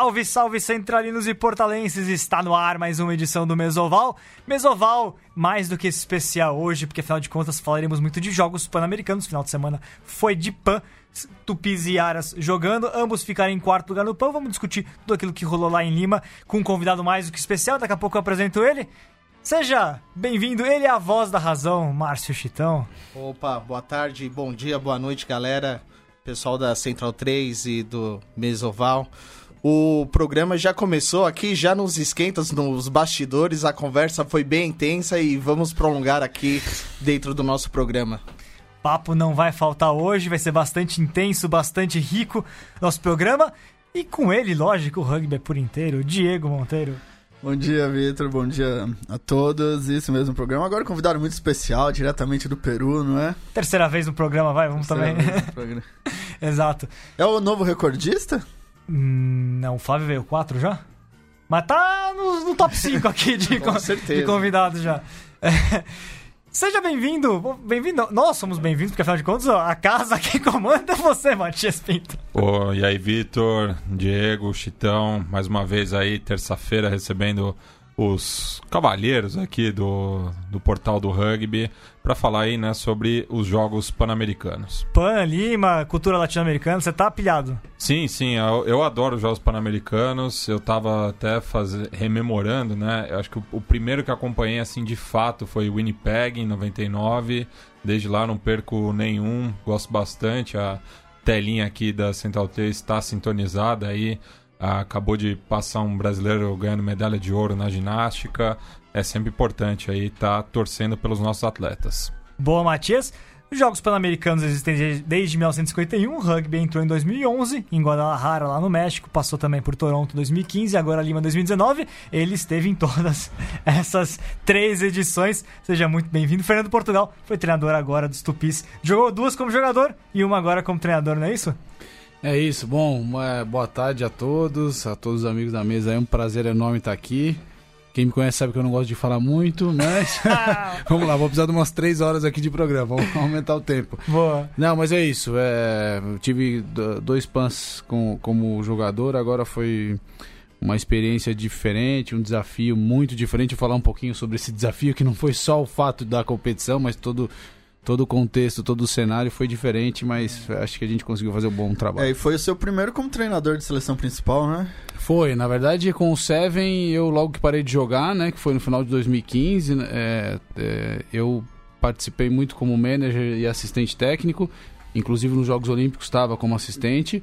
Salve, salve centralinos e portalenses! Está no ar mais uma edição do Mesoval. Mesoval, mais do que especial hoje, porque afinal de contas falaremos muito de jogos pan-americanos. Final de semana foi de pan. Tupis e Aras jogando, ambos ficaram em quarto lugar no PAN. Vamos discutir tudo aquilo que rolou lá em Lima com um convidado mais do que especial. Daqui a pouco eu apresento ele. Seja bem-vindo, ele é a voz da razão, Márcio Chitão. Opa, boa tarde, bom dia, boa noite, galera. Pessoal da Central 3 e do Mesoval. O programa já começou aqui, já nos esquentas, nos bastidores, a conversa foi bem intensa e vamos prolongar aqui dentro do nosso programa. Papo não vai faltar hoje, vai ser bastante intenso, bastante rico nosso programa. E com ele, lógico, o rugby é por inteiro, Diego Monteiro. Bom dia, Vitor. Bom dia a todos. Isso mesmo programa. Agora convidado muito especial, diretamente do Peru, não é? Terceira vez no programa, vai, vamos Terceira também. Exato. É o novo recordista? Hum, não, o Flávio veio 4 já? Mas tá no, no top 5 aqui de, Com de convidados já. É. Seja bem-vindo, bem-vindo. Nós somos bem-vindos, porque afinal de contas, a casa que comanda é você, Matias Pinto. Oh, e aí, Vitor, Diego, Chitão, mais uma vez aí, terça-feira, recebendo os cavalheiros aqui do, do portal do rugby para falar aí, né, sobre os jogos pan-americanos. Pan, Lima, cultura latino-americana, você tá pilhado? Sim, sim, eu, eu adoro os jogos pan-americanos. Eu tava até faz... rememorando, né? Eu acho que o, o, primeiro que acompanhei assim de fato foi Winnipeg em 99. Desde lá não perco nenhum, gosto bastante. A telinha aqui da Central 3 está sintonizada aí acabou de passar um brasileiro ganhando medalha de ouro na ginástica. É sempre importante aí estar tá torcendo pelos nossos atletas. Boa, Matias. Os Jogos Pan-Americanos existem desde 1951, o rugby entrou em 2011, em Guadalajara, lá no México, passou também por Toronto em 2015 agora Lima 2019. Ele esteve em todas essas três edições. Seja muito bem-vindo. Fernando Portugal foi treinador agora dos Tupis. Jogou duas como jogador e uma agora como treinador, não é isso? É isso, bom, boa tarde a todos, a todos os amigos da mesa. É um prazer enorme estar aqui. Quem me conhece sabe que eu não gosto de falar muito, mas vamos lá, vou precisar de umas três horas aqui de programa, vamos aumentar o tempo. Boa. Não, mas é isso. É, eu tive dois pans com, como jogador, agora foi uma experiência diferente, um desafio muito diferente. Vou falar um pouquinho sobre esse desafio que não foi só o fato da competição, mas todo todo o contexto, todo o cenário foi diferente, mas acho que a gente conseguiu fazer um bom trabalho. É, e foi o seu primeiro como treinador de seleção principal, né? Foi, na verdade com o Seven eu logo que parei de jogar, né, que foi no final de 2015, né, é, é, eu participei muito como manager e assistente técnico, inclusive nos Jogos Olímpicos estava como assistente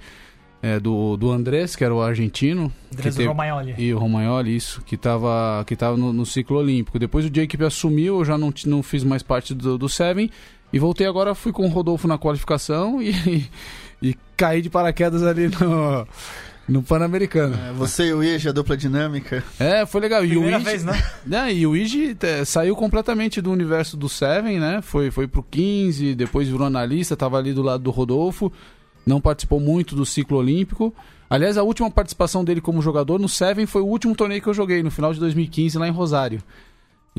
é, do, do Andrés, que era o argentino. Andrés teve, Romagnoli. E o Romagnoli, isso, que estava que tava no, no, ciclo olímpico. Depois o Jacob assumiu, eu já não, não fiz mais parte do, do Seven. E voltei agora, fui com o Rodolfo na qualificação e, e, e caí de paraquedas ali no, no Pan-Americano. É, você e o Iji, a dupla dinâmica. É, foi legal. Primeira e o vez, né? né? E o Iji é, saiu completamente do universo do Seven, né? Foi, foi pro 15, depois virou analista, tava ali do lado do Rodolfo não participou muito do ciclo olímpico. Aliás, a última participação dele como jogador no Seven foi o último torneio que eu joguei, no final de 2015, lá em Rosário.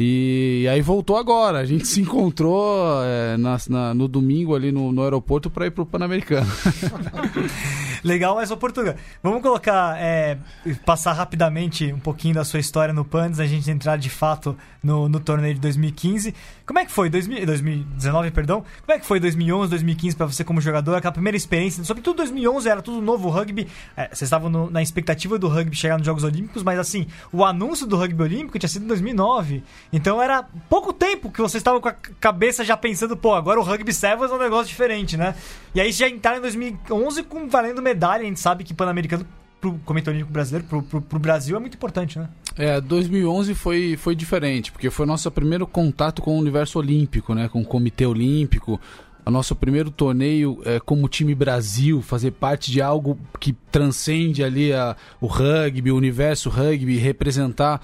E aí voltou agora. A gente se encontrou é, na, na, no domingo ali no, no aeroporto para ir pro Pan-Americano. Legal, mas ô Portugal, vamos colocar, é, passar rapidamente um pouquinho da sua história no PAN antes da gente entrar de fato no, no torneio de 2015. Como é que foi, 2000, 2019, perdão? Como é que foi 2011, 2015 para você como jogador? Aquela primeira experiência, sobretudo 2011 era tudo novo rugby. É, vocês estavam no, na expectativa do rugby chegar nos Jogos Olímpicos, mas assim, o anúncio do rugby olímpico tinha sido em 2009. Então era pouco tempo que vocês estavam com a cabeça já pensando, pô, agora o rugby sevens é um negócio diferente, né? E aí já entraram em 2011 com valendo medalha, a gente sabe que Pan-Americano pro Comitê Olímpico Brasileiro, pro, pro, pro, Brasil é muito importante, né? É, 2011 foi, foi diferente, porque foi nosso primeiro contato com o universo olímpico, né? Com o Comitê Olímpico, o nosso primeiro torneio é, como time Brasil, fazer parte de algo que transcende ali a, o rugby, o universo rugby, representar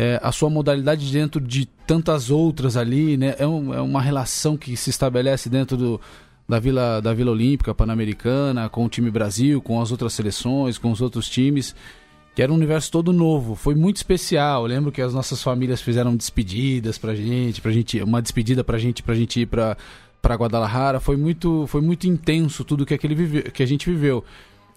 é, a sua modalidade dentro de tantas outras ali, né? É, um, é uma relação que se estabelece dentro do, da Vila, da Vila Olímpica Pan-Americana, com o time Brasil, com as outras seleções, com os outros times, que era um universo todo novo. Foi muito especial. Eu lembro que as nossas famílias fizeram despedidas pra gente, pra gente uma despedida pra gente, pra gente ir pra, pra Guadalajara. Foi muito, foi muito intenso tudo que, aquele vive, que a gente viveu.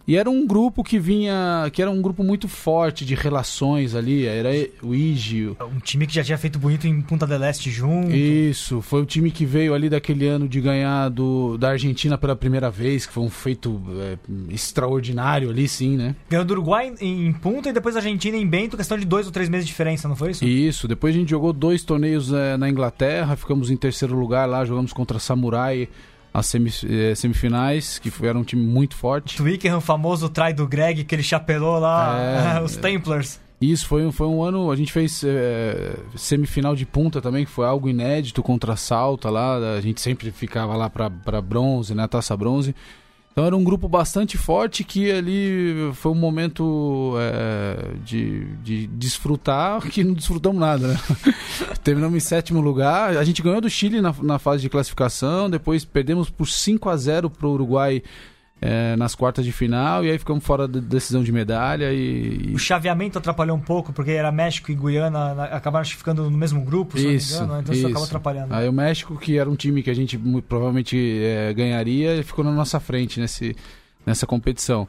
E era um grupo que vinha. que era um grupo muito forte de relações ali. Era o Igi. Um time que já tinha feito bonito em Punta del Este junto. Isso, foi o time que veio ali daquele ano de ganhar do, da Argentina pela primeira vez, que foi um feito é, extraordinário ali, sim, né? Ganhou do Uruguai em, em Punta e depois a Argentina em Bento, questão de dois ou três meses de diferença, não foi isso? Isso, depois a gente jogou dois torneios é, na Inglaterra, ficamos em terceiro lugar lá, jogamos contra Samurai as semifinais, que era um time muito forte. Twickenham, famoso trai do Greg, que ele chapelou lá, é, os Templars. Isso, foi, foi um ano. A gente fez é, semifinal de punta também, que foi algo inédito contra a Salta lá. A gente sempre ficava lá para bronze, né? Taça bronze. Então era um grupo bastante forte que ali foi um momento é, de, de desfrutar que não desfrutamos nada, né? Terminamos em sétimo lugar. A gente ganhou do Chile na, na fase de classificação, depois perdemos por 5 a 0 para o Uruguai é, nas quartas de final, e aí ficamos fora da decisão de medalha. E, O chaveamento atrapalhou um pouco, porque era México e Guiana, acabaram ficando no mesmo grupo, se isso, não me engano, então isso, isso acabou atrapalhando. Aí o México, que era um time que a gente provavelmente é, ganharia, ficou na nossa frente nesse, nessa competição.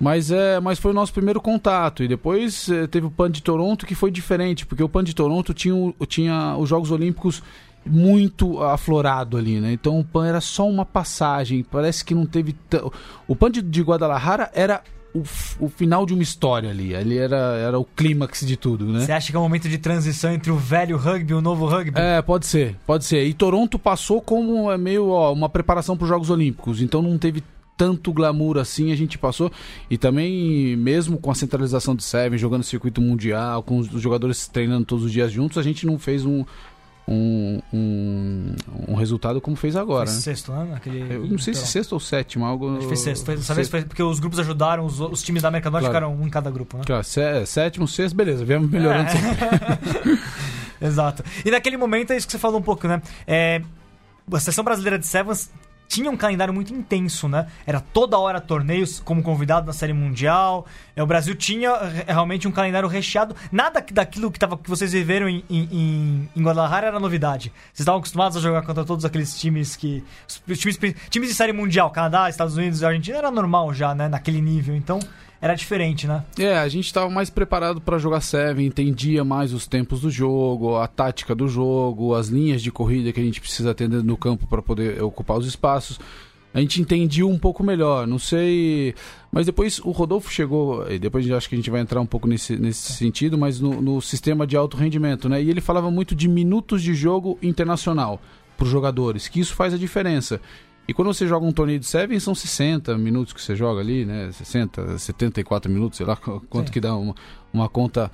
Mas, é, mas foi o nosso primeiro contato. E depois é, teve o PAN de Toronto, que foi diferente, porque o PAN de Toronto tinha, tinha os Jogos Olímpicos muito aflorado ali, né? Então o PAN era só uma passagem, parece que não teve. T... O PAN de, de Guadalajara era o, o, final de uma história ali. Ali era, era o clímax de tudo, né? Você acha que é um momento de transição entre o velho rugby e o novo rugby? É, pode ser, pode ser. E Toronto passou como é meio ó, uma preparação para os Jogos Olímpicos, então não teve tanto glamour assim a gente passou e também mesmo com a centralização do Seven jogando circuito mundial com os jogadores treinando todos os dias juntos a gente não fez um, um, um, um, resultado como fez agora. Foi né? sexto, né? Aquele... Eu não sei se sexto ou sétimo, algo. Acho que foi sexto. Foi, dessa vez foi porque os grupos ajudaram, os, os times da América do Norte claro. ficaram um em cada grupo, né? Claro, sétimo, sexto, beleza, viemos melhorando. É. Exato. E naquele momento é isso que você falou um pouco, né? É, a seleção brasileira de Sevens tinha um calendário muito intenso, né? Era toda hora torneios como convidado na Série Mundial. É, o Brasil tinha é, realmente um calendário recheado. Nada daquilo que, tava, que vocês viveram em, em, em Guadalajara era novidade. Vocês estavam acostumados a jogar contra todos aqueles times que. Os times, times de Série Mundial, Canadá, Estados Unidos e Argentina, era normal já, né? Naquele nível. Então era diferente, né? É, a gente estava mais preparado para jogar Seven, entendia mais os tempos do jogo, a tática do jogo, as linhas de corrida que a gente precisa atender no campo para poder ocupar os espaços. A gente entendia um pouco melhor, não sei. Mas depois o Rodolfo chegou, e depois acho que a gente vai entrar um pouco nesse, nesse sentido, mas no, no sistema de alto rendimento, né? E ele falava muito de minutos de jogo internacional para os jogadores, que isso faz a diferença. E quando você joga um torneio de Seven, são 60 minutos que você joga ali, né? 60, 74 minutos, sei lá quanto Sim. que dá uma, uma conta.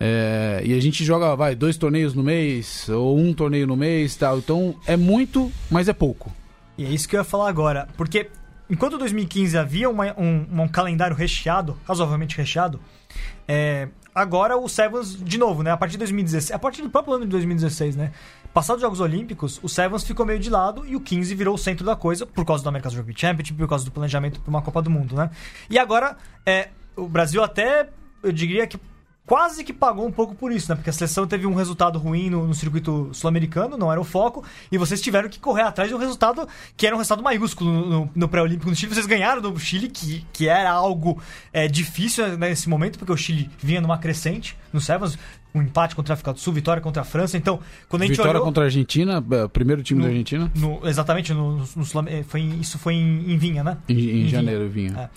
É, e a gente joga, vai, dois torneios no mês, ou um torneio no mês tal. Então é muito, mas é pouco. E é isso que eu ia falar agora. Porque enquanto 2015 havia uma, um, um calendário recheado, razoavelmente recheado, é, agora o Sevens, de novo, né? A partir de 2016, a partir do próprio ano de 2016, né? Passados os Jogos Olímpicos, o Sevens ficou meio de lado e o 15 virou o centro da coisa por causa do America's Rugby Championship, por causa do planejamento para uma Copa do Mundo, né? E agora, é, o Brasil até, eu diria que quase que pagou um pouco por isso, né? Porque a seleção teve um resultado ruim no, no circuito sul-americano, não era o foco, e vocês tiveram que correr atrás de um resultado que era um resultado maiúsculo no, no, pré-olímpico no Chile. Vocês ganharam do Chile, que, que era algo é, difícil nesse momento, porque o Chile vinha numa crescente no Sevens, um empate contra a África do Sul, vitória contra a França. Então, quando a gente Vitória olhou, contra a Argentina, é, primeiro time no, da Argentina? No, exatamente, no, no, é, foi em, isso foi em, em Vinha, né? Em, em, em janeiro, Vinha. Vinha. É.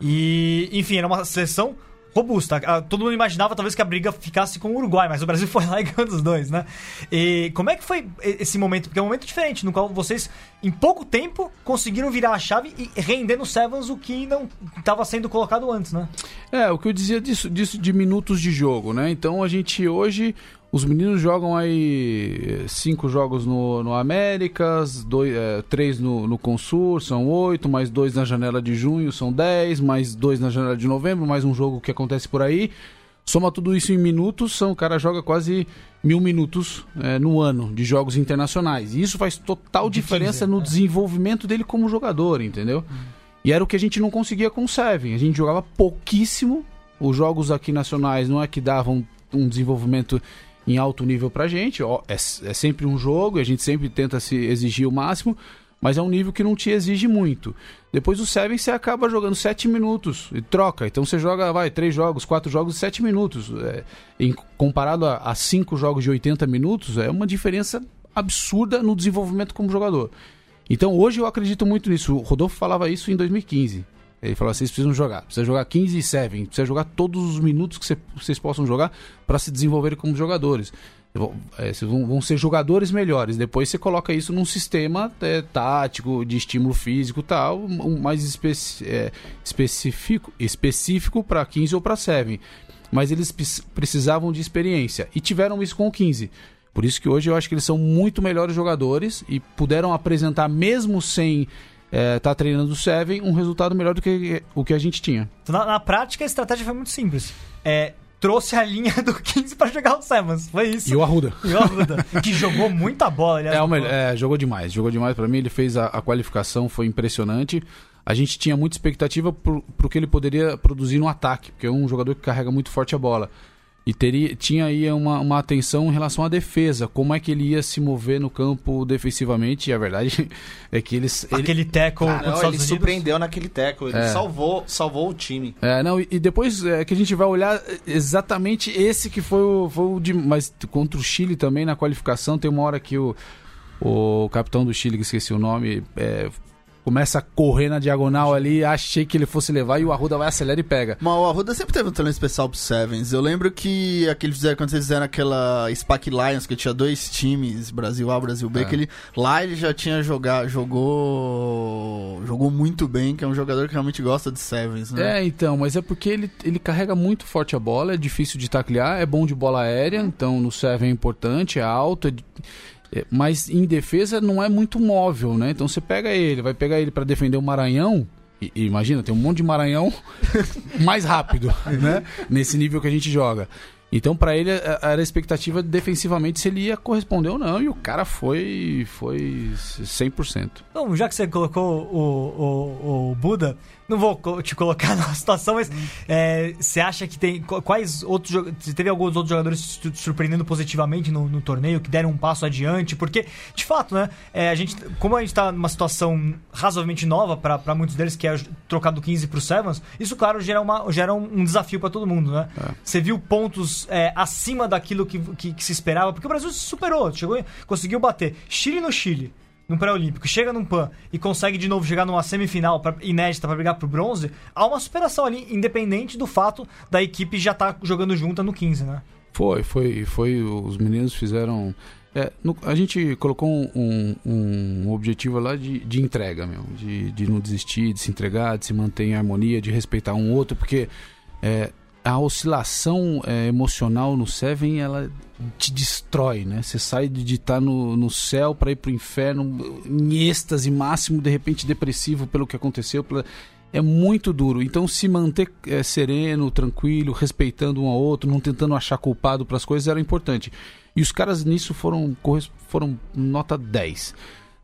E, enfim, era uma seleção robusta. Ah, todo mundo imaginava talvez que a briga ficasse com o Uruguai, mas o Brasil foi lá e ganhou os dois, né? E como é que foi esse momento? Porque é um momento diferente, no qual vocês, em pouco tempo, conseguiram virar a chave e render no Sevens o que não estava sendo colocado antes, né? É, o que eu dizia disso, disso de minutos de jogo, né? Então a gente hoje os meninos jogam aí cinco jogos no, no Américas, dois, é, três no, no Consur, são oito, mais dois na janela de junho, são dez, mais dois na janela de novembro, mais um jogo que acontece por aí. Soma tudo isso em minutos, são, o cara joga quase mil minutos é, no ano de jogos internacionais. E isso faz total diferença 15, no é. desenvolvimento dele como jogador, entendeu? Hum. E era o que a gente não conseguia com o Seven. A gente jogava pouquíssimo. Os jogos aqui nacionais não é que davam um desenvolvimento em alto nível pra gente. Ó, é, é sempre um jogo e a gente sempre tenta se exigir o máximo. mas é um nível que não te exige muito. Depois o Seven você acaba jogando 7 minutos e troca. Então você joga, vai, 3 jogos, 4 jogos, 7 minutos. É, em, comparado a 5 jogos de 80 minutos, é uma diferença absurda no desenvolvimento como jogador. Então hoje eu acredito muito nisso. O Rodolfo falava isso em 2015. Ele falou: vocês precisam jogar, precisa jogar 15 e 7, precisa jogar todos os minutos que vocês possam jogar para se desenvolverem como jogadores. É, vão, vão, ser jogadores melhores. Depois você coloca isso num sistema é, tático, de estímulo físico tal, mais especi é, específico específico para 15 ou para 7. Mas eles precisavam de experiência e tiveram isso com o 15. Por isso que hoje eu acho que eles são muito melhores jogadores e puderam apresentar, mesmo sem é, tá treinando o Seven, um resultado melhor do que o que a gente tinha. Na, na prática, a estratégia foi muito simples. É, trouxe a linha do 15 para jogar o Sevens. Foi isso. E o Arruda. E o Arruda, que jogou muita bola. Aliás, é, melhor, é, jogou demais. Jogou demais para mim. Ele fez a, a, qualificação, foi impressionante. A gente tinha muita expectativa para o que ele poderia produzir no ataque, porque é um jogador que carrega muito forte a bola. E teria, tinha aí uma, uma atenção em relação à defesa, como é que ele ia se mover no campo defensivamente. E a verdade é que eles. Aquele ele... tackle ah, ele surpreendeu naquele tackle, ele é. salvou, salvou o time. É, não, e, e depois é que a gente vai olhar exatamente esse que foi o, foi o de. Mas contra o Chile também na qualificação, tem uma hora que o, o capitão do Chile, que esqueci o nome, é, começa a correr na diagonal ali, achei que ele fosse levar e o Arruda vai acelera e pega. Mas o Arruda sempre teve um talento especial pro Sevens. Eu lembro que aqueles fizeram, quando eles fizeram aquela SPAC Lions, que tinha dois times, Brasil A, Brasil B, é. que ele, lá ele já tinha jogado, jogou jogou muito bem, que é um jogador que realmente gosta de Sevens, né? É, então, mas é porque ele, ele carrega muito forte a bola, é difícil de taclear, é bom de bola aérea, então no Seven é importante, é alto, é, mas em defesa não é muito móvel, né? Então você pega ele, vai pegar ele para defender o Maranhão. E, e, imagina, tem um monte de Maranhão mais rápido, né? Nesse nível que a gente joga. Então, para ele, era a expectativa defensivamente se ele ia corresponder ou não. E o cara foi, foi 100%. Então, já que você colocou o, o, o Buda, não vou te colocar na situação, mas é, você acha que tem. Quais outros. Teve alguns outros jogadores surpreendendo positivamente no, no torneio, que deram um passo adiante? Porque, de fato, né? É, a gente, como a gente tá numa situação razoavelmente nova para muitos deles, que é trocar do 15 pro Sevens, isso, claro, gera, uma, gera um, um desafio para todo mundo, né? É. Você viu pontos é, acima daquilo que, que, que, se esperava, porque o Brasil se superou, chegou, conseguiu bater Chile no Chile num pré-olímpico, chega num PAN e consegue de novo chegar numa semifinal pra, inédita para brigar pro bronze, há uma superação ali, independente do fato da equipe já estar tá jogando junta no 15, né? Foi, foi, foi. Os meninos fizeram. É, no, a gente colocou um, um, um objetivo lá de, de entrega, meu, de, de não desistir, de se entregar, de se manter em harmonia, de respeitar um outro, porque é, a oscilação é, emocional no Seven ela te destrói, né? Você sai de estar tá no, no céu para ir pro inferno em êxtase máximo, de repente depressivo pelo que aconteceu. Pela... É muito duro. Então, se manter é, sereno, tranquilo, respeitando um ao outro, não tentando achar culpado para as coisas era importante. E os caras nisso foram, foram nota 10.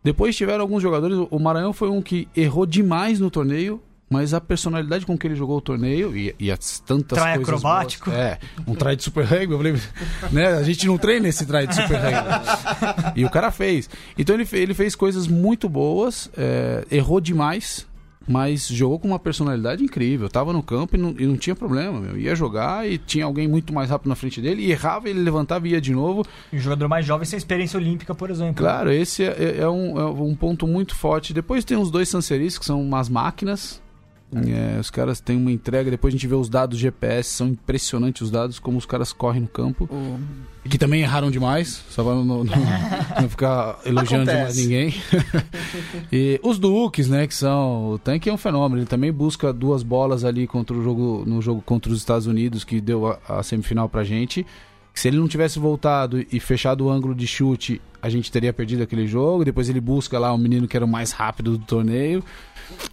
Depois tiveram alguns jogadores. O Maranhão foi um que errou demais no torneio mas a personalidade com que ele jogou o torneio e, e as tantas trai coisas acrobático. Boas, é, um try de super rugby, eu falei, né? A gente não treina esse try de super rugby. e o cara fez. Então ele, ele fez coisas muito boas, é, errou demais, mas jogou com uma personalidade incrível. Tava no campo e não, e não tinha problema, meu. Ia jogar e tinha alguém muito mais rápido na frente dele, e errava, ele levantava e ia de novo. E um jogador mais jovem sem experiência olímpica, por exemplo. Claro, esse é, é, é um, é um ponto muito forte. Depois tem os dois Sanseris, que são umas máquinas, é, os caras têm uma entrega, depois a gente vê os dados GPS, são impressionantes os dados, como os caras correm no campo. Oh. Que também erraram demais, só pra não, não, não ficar elogiando demais ninguém. e os Dukes, né, que são. O tanque é um fenômeno, ele também busca duas bolas ali contra o jogo, no jogo contra os Estados Unidos, que deu a, a semifinal pra gente. Se ele não tivesse voltado e fechado o ângulo de chute, a gente teria perdido aquele jogo. Depois ele busca lá o menino que era o mais rápido do torneio.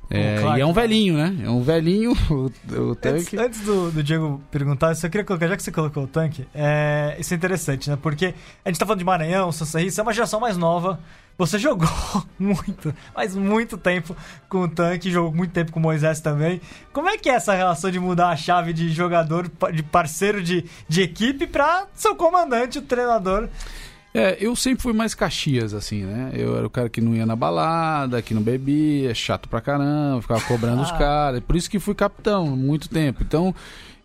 É, e é um velhinho, né? É um velhinho, o, o tanque. Antes, antes do, do, Diego perguntar, eu só queria colocar, já que você colocou o tanque, é, isso é interessante, né? Porque a gente tá falando de Maranhão, Sassarris, é uma geração mais nova. Você jogou muito, mas muito tempo com o tanque, jogou muito tempo com o Moisés também. Como é que é essa relação de mudar a chave de jogador, de parceiro de, de equipe, para seu comandante, o treinador? É, eu sempre fui mais Caxias, assim, né? Eu era o cara que não ia na balada, que não bebia, chato pra caramba, ficava cobrando os caras. Por isso que fui capitão muito tempo. Então,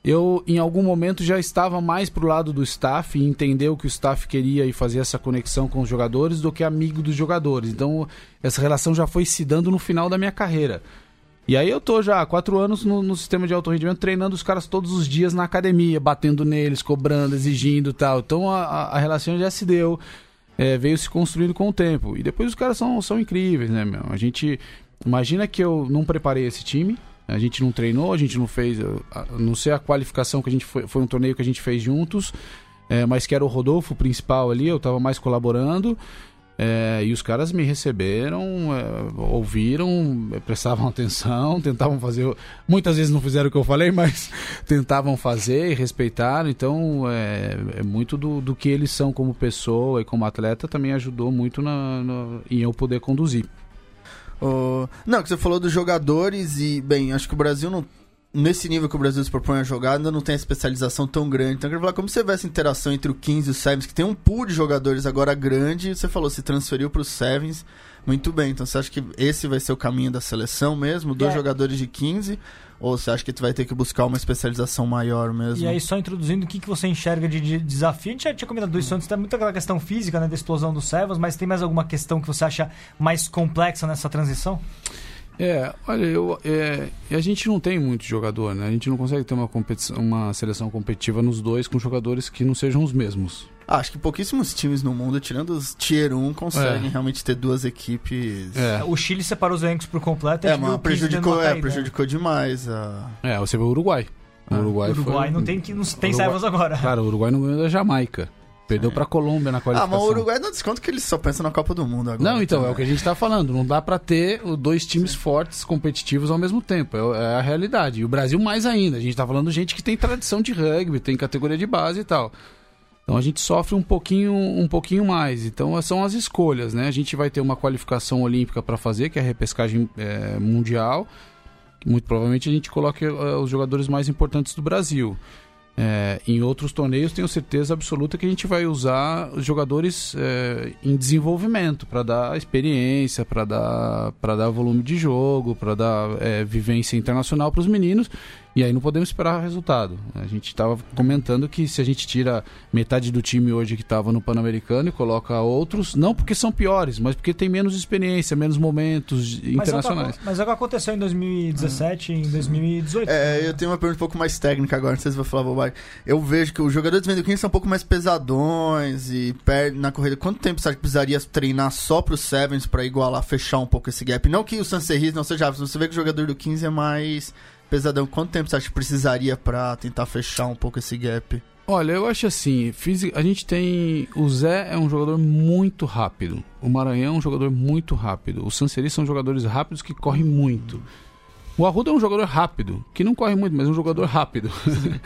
eu em algum momento já estava mais pro lado do staff e entender o que o staff queria e fazer essa conexão com os jogadores do que amigo dos jogadores. Então, essa relação já foi se dando no final da minha carreira. E aí eu tô já há quatro anos no, no sistema de alto rendimento, treinando os caras todos os dias na academia, batendo neles, cobrando, exigindo tal. Então a, a- a relação já se deu, é, veio se construindo com o tempo. E depois os caras são, são incríveis, né, meu? A gente. Imagina que eu não preparei esse time, a gente não treinou, a gente não fez. a- Não sei a qualificação que a gente foi. Foi um torneio que a gente fez juntos, é, mas que era o Rodolfo principal ali, eu tava mais colaborando. É, e os caras me receberam, é, ouviram, é, prestavam atenção, tentavam fazer. Muitas vezes não fizeram o que eu falei, mas tentavam fazer e respeitaram. Então, é, é muito do, do que eles são como pessoa e como atleta também ajudou muito na, na- em eu poder conduzir. Não, que você falou dos jogadores e, bem, acho que o Brasil não. Nesse nível que o Brasil se propõe a jogar, ainda não tem a especialização tão grande. Então, eu queria falar como você vê essa interação entre o 15 e o Sevens, que tem um pool de jogadores agora grande, você falou, se transferiu para o Sevens, muito bem. Então, você acha que esse vai ser o caminho da seleção mesmo? Dois É. jogadores de 15? Ou você acha que tu vai ter que buscar uma especialização maior mesmo? E aí, só introduzindo, o que, que você enxerga de, de desafio? A gente já tinha comentado isso antes, tem muito aquela questão física, né, da explosão dos servos, mas tem mais alguma questão que você acha mais complexa nessa transição? É, olha, eu, é, a gente não tem muito jogador, né? A gente não consegue ter uma, competição, uma seleção competitiva nos dois com jogadores que não sejam os mesmos. Ah, acho que pouquíssimos times no mundo, tirando os Tier 1, conseguem É. realmente ter duas equipes. É, O Chile separou os elencos por completo. a É, mas o 15 dando prejudicou, uma é, caída. prejudicou demais a. é você vê o Uruguai. O Ah, Uruguai, O Uruguai foi... não tem, que- não tem Uruguai- agora. Claro, o Uruguai não ganhou da Jamaica. Perdeu pra Colômbia na Ah, qualificação. mas o Uruguai dá desconto que eles só pensam na Copa do Mundo agora. Não, então, é o que a gente tá falando. Não dá pra ter dois times fortes, competitivos ao mesmo tempo. É, é a realidade. E o Brasil mais ainda. A gente tá falando de gente que tem tradição de rugby, tem categoria de base e tal. Então a gente sofre um pouquinho, um pouquinho mais. Então são as escolhas, né? A gente vai ter uma qualificação olímpica pra fazer, que é a repescagem é, mundial. Muito provavelmente a gente coloque é, os jogadores mais importantes do Brasil. É, em outros torneios, tenho certeza absoluta que a gente vai usar os jogadores é, em desenvolvimento para dar experiência, para dar, para dar volume de jogo, para dar é, vivência internacional para os meninos. E aí não podemos esperar resultado. A gente estava comentando que se a gente tira metade do time hoje que estava no Pan-Americano e coloca outros, não porque são piores, mas porque tem menos experiência, menos momentos Mas é, o internacionais. mas é o que aconteceu em 2017 e em 2018. É, eu tenho uma pergunta um pouco mais técnica agora, não sei se vou falar bobagem. Eu vejo que os jogadores do Vendoquim são um pouco mais pesadões e perdem na corrida. Quanto tempo você acha que precisaria treinar só pro Sevens pra igualar, fechar um pouco esse gap? Não que o Sancerris não seja rápido, você vê que o jogador do 15 é mais pesadão. Quanto tempo você acha que precisaria pra tentar fechar um pouco esse gap? Olha, eu acho assim, a gente tem. O Zé é um jogador muito rápido. O Maranhão é um jogador muito rápido. Os Sanseri são jogadores rápidos que correm muito. O Arruda é um jogador rápido, que não corre muito, mas é um jogador rápido.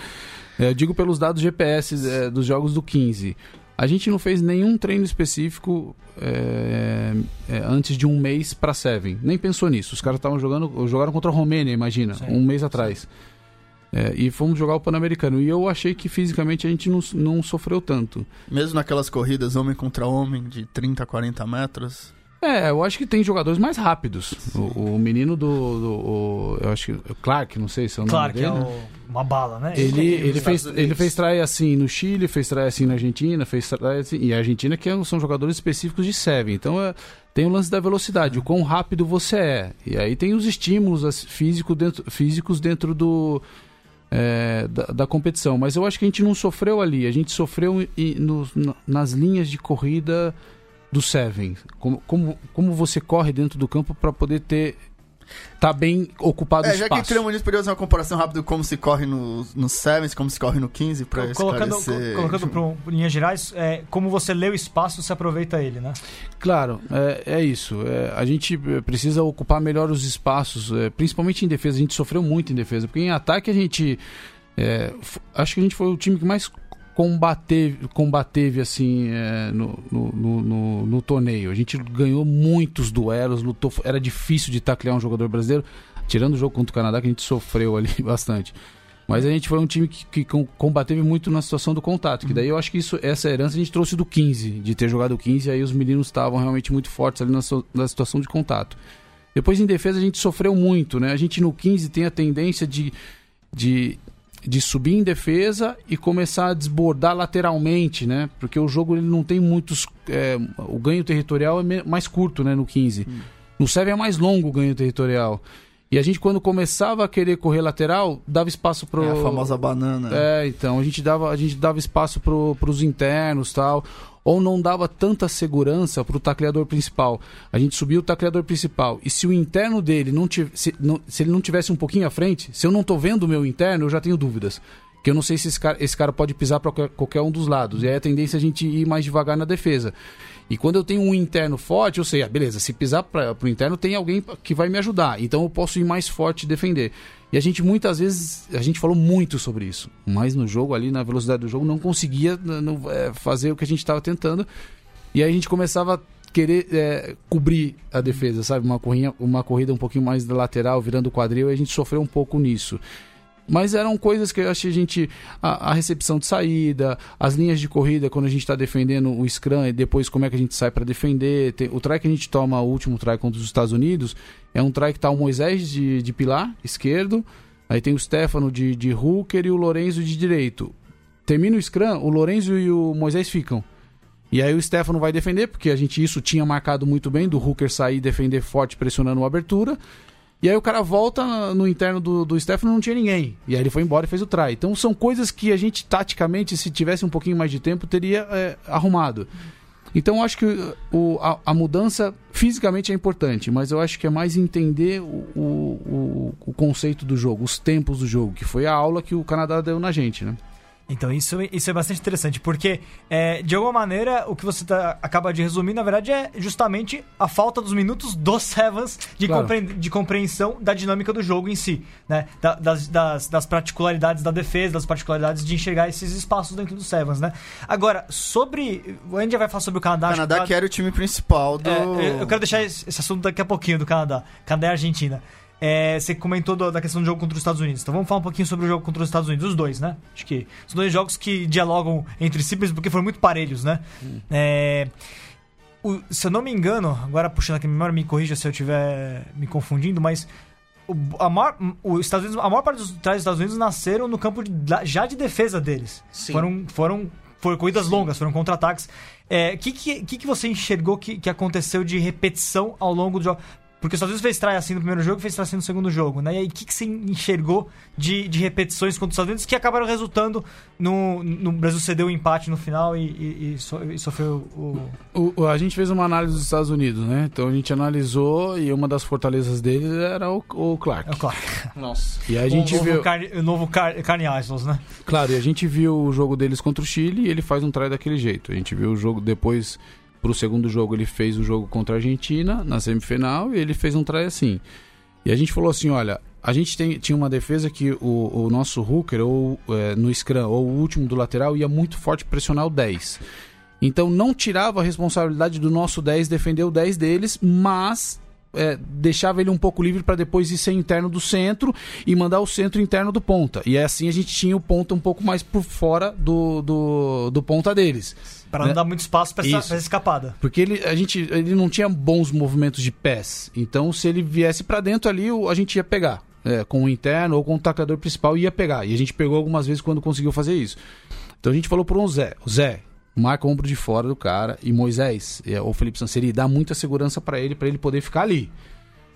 É, eu digo pelos dados GPS é, dos jogos do 15. A gente não fez nenhum treino específico é, é, antes de um mês para Seven. Nem pensou nisso. Os caras estavam jogando, jogaram contra a Romênia, imagina, Sim, um mês atrás. É, e fomos jogar o Pan-Americano. E eu achei que fisicamente a gente não, não sofreu tanto. Mesmo naquelas corridas homem contra homem de 30, 40 metros? É, eu acho que tem jogadores mais rápidos. O, o menino do. do o- eu acho que. O Clark, não sei se é o Claro nome que é dele. o- uma bala, né? Ele, ele, Estados fez, Unidos. ele fez try assim no Chile, fez try assim na Argentina, fez try assim. E a Argentina que é- são jogadores específicos de Seven. Então é, tem o lance da velocidade, o quão rápido você é. E aí tem os estímulos físico dentro, físicos dentro do. é, da, da competição. Mas eu acho que a gente não sofreu ali. A gente sofreu em- na- nas linhas de corrida do Seven. Como, como, como você corre dentro do campo para poder ter. tá bem ocupado o É, já que espaço. criamos nisso, poderia fazer uma comparação rápida de como se corre no, no Sevens, como se corre no 15, pra colocando esclarecer. colocando pro, por linhas gerais, é, como você lê o espaço, você aproveita ele, né? Claro, é, é isso. É, a gente eh, precisa ocupar melhor os espaços, é, principalmente em defesa. A gente sofreu muito em defesa, porque em ataque a gente. é, f- acho que a gente foi o time que mais combateve, combateve assim, é, no, no, no, no- torneio. A gente ganhou muitos duelos, lutou. Era difícil de taclear um jogador brasileiro, tirando o jogo contra o Canadá, que a gente sofreu ali bastante. Mas a gente foi um time que, que com- combateve muito na situação do contato. Que daí eu acho que isso, essa herança a gente trouxe do 15, de ter jogado 15, aí os meninos estavam realmente muito fortes ali na, na situação de contato. Depois em defesa a gente sofreu muito, né? A gente no 15 tem a tendência de, de, de subir em defesa e começar a desbordar lateralmente, né? Porque o jogo ele não tem muitos. é, o ganho territorial é mais curto, né? No 15. No 7 é mais longo o ganho territorial. E a gente, quando começava a querer correr lateral, dava espaço pro. É a famosa banana. É, então, a gente dava, a gente dava espaço pro, pros internos tal. Ou não dava tanta segurança pro tacleador principal. A gente subia o tacleador principal. E se o interno dele não, tiv se, não- se ele não tivesse um pouquinho à frente, se eu não tô vendo o meu interno, eu já tenho dúvidas. Que eu não sei se esse cara, esse cara pode pisar para qualquer, qualquer um dos lados. E aí a tendência é a gente ir mais devagar na defesa. E quando eu tenho um interno forte, eu sei, ah, beleza, se pisar para o interno, tem alguém que vai me ajudar. Então eu posso ir mais forte e defender. E a gente muitas vezes, a gente falou muito sobre isso. Mas no jogo ali, na velocidade do jogo, não conseguia não, é, fazer o que a gente estava tentando. E aí a gente começava a querer é, cobrir a defesa, sabe? Uma corrida, uma corrida um pouquinho mais lateral, virando o quadril, e a gente sofreu um pouco nisso. Mas eram coisas que eu achei a gente. A, a recepção de saída, as linhas de corrida, quando a gente está defendendo o Scrum e depois como é que a gente sai para defender. Tem- o try que a gente toma, o último try contra os Estados Unidos, é um try que tá o Moisés de, de pilar esquerdo, aí tem o Stefano de, de hooker e o Lorenzo de direito. Termina o Scrum, o Lorenzo e o Moisés ficam. E aí o Stefano vai defender, porque a gente isso tinha marcado muito bem, do hooker sair e defender forte, pressionando a abertura. E aí o cara volta no interno do, do Stefano não tinha ninguém. E aí ele foi embora e fez o try. Então são coisas que a gente, taticamente, se tivesse um pouquinho mais de tempo, teria é, arrumado. Então acho que o, a, a mudança fisicamente é importante, mas eu acho que é mais entender o, o, o, o conceito do jogo, os tempos do jogo, que foi a aula que o Canadá deu na gente, né? Então isso, isso é bastante interessante, porque é, de alguma maneira o que você tá- acaba de resumir, na verdade, é justamente a falta dos minutos dos Sevens de, Claro. compre- de compreensão da dinâmica do jogo em si, né? Da- das, das, das particularidades da defesa, das particularidades de enxergar esses espaços dentro dos Sevens, né? Agora, sobre. O Andy já vai falar sobre o Canadá. O Canadá que que era o time principal do. é, eu quero deixar esse esse assunto daqui a pouquinho do Canadá. Canadá e Argentina. É, você comentou da questão do jogo contra os Estados Unidos. Então vamos falar um pouquinho sobre o jogo contra os Estados Unidos. Os dois, né? Acho que são dois jogos que dialogam entre si, porque foram muito parelhos, né? É, o- se eu não me engano, agora puxando aqui a memória, me corrija se eu estiver me confundindo, mas o, a, maior, os Estados Unidos, a maior parte dos trás dos Estados Unidos nasceram no campo de- já de defesa deles. Sim. Foram, foram, foram corridas longas, foram contra-ataques. O é, que, que, que, que você enxergou que, que aconteceu de repetição ao longo do jogo? Porque os Estados Unidos fez try assim no primeiro jogo e fez try assim no segundo jogo, né? E aí, o que, que você enxergou de, de repetições contra os Estados Unidos que acabaram resultando no, no Brasil cedeu o empate no final e, e, e so- e sofreu o, O- o- a gente fez uma análise dos Estados Unidos, né? Então a gente analisou e uma das fortalezas deles era o, o Clark. É claro. Nossa. E a gente o novo, viu. Carne, o novo Car, Carne Isles, né? Claro, e a gente viu o jogo deles contra o Chile e ele faz um try daquele jeito. A gente viu o jogo depois, pro segundo jogo, ele fez o jogo contra a Argentina na semifinal e ele fez um try assim. E a gente falou assim: olha, a gente tem- tinha uma defesa que o, o nosso hooker, ou é, no scrum, ou o último do lateral, ia muito forte pressionar o 10. Então não tirava a responsabilidade do nosso 10 defender o 10 deles, mas é, deixava ele um pouco livre para depois ir ser interno do centro e mandar o centro interno do ponta. E assim a gente tinha o ponta um pouco mais por fora do, do, do ponta deles. Pra não Né? dar muito espaço pra essa, escapada. Porque ele, a gente, ele não tinha bons movimentos de pés. Então, se ele viesse para dentro ali, a gente ia pegar. É, com o interno ou com o tacleador principal, ia pegar. E a gente pegou algumas vezes quando conseguiu fazer isso. Então a gente falou pro Zé: o Zé, marca o ombro de fora do cara. E Moisés, é, ou Felipe Sanseri, dá muita segurança para ele, para ele poder ficar ali.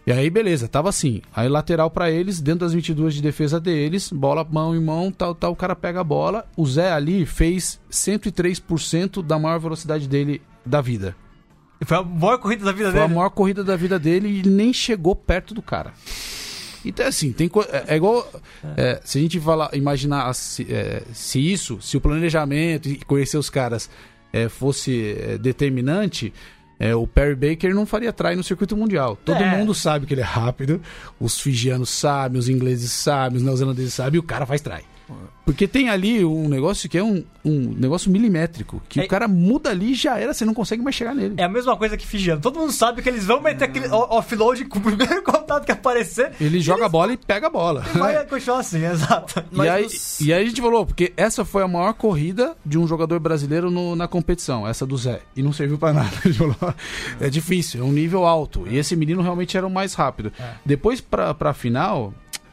E aí, beleza, tava assim. Aí, lateral para eles, dentro das 22 de defesa deles, bola mão em mão, tal, tal. O cara pega a bola. O Zé ali fez 103% da maior velocidade dele da vida. Foi a maior corrida da vida Foi a dele. maior corrida da vida dele e ele nem chegou perto do cara. Então, assim, tem co- é, é igual. é, se a gente falar, imaginar se, é, se isso, se o planejamento e conhecer os caras é, fosse é, determinante, é, o Perry Baker não faria try no circuito mundial. Todo É. mundo sabe que ele é rápido, os fijianos sabem, os ingleses sabem, os neozelandeses sabem, e o cara faz try. Porque tem ali um negócio que é um, um negócio milimétrico. Que É- o cara muda ali e já era, você não consegue mais chegar nele. É a mesma coisa que Figiano. Todo mundo sabe que eles vão meter aquele o- offload com o primeiro contato que aparecer. Ele joga a bola e pega a bola. E vai continuar assim, exato. E aí, nos- e aí a gente falou, porque essa foi a maior corrida de um jogador brasileiro no- na competição, essa do Zé. E não serviu pra nada. A gente falou, é difícil, é um nível alto. E esse menino realmente era o mais rápido. Depois, pra, pra final,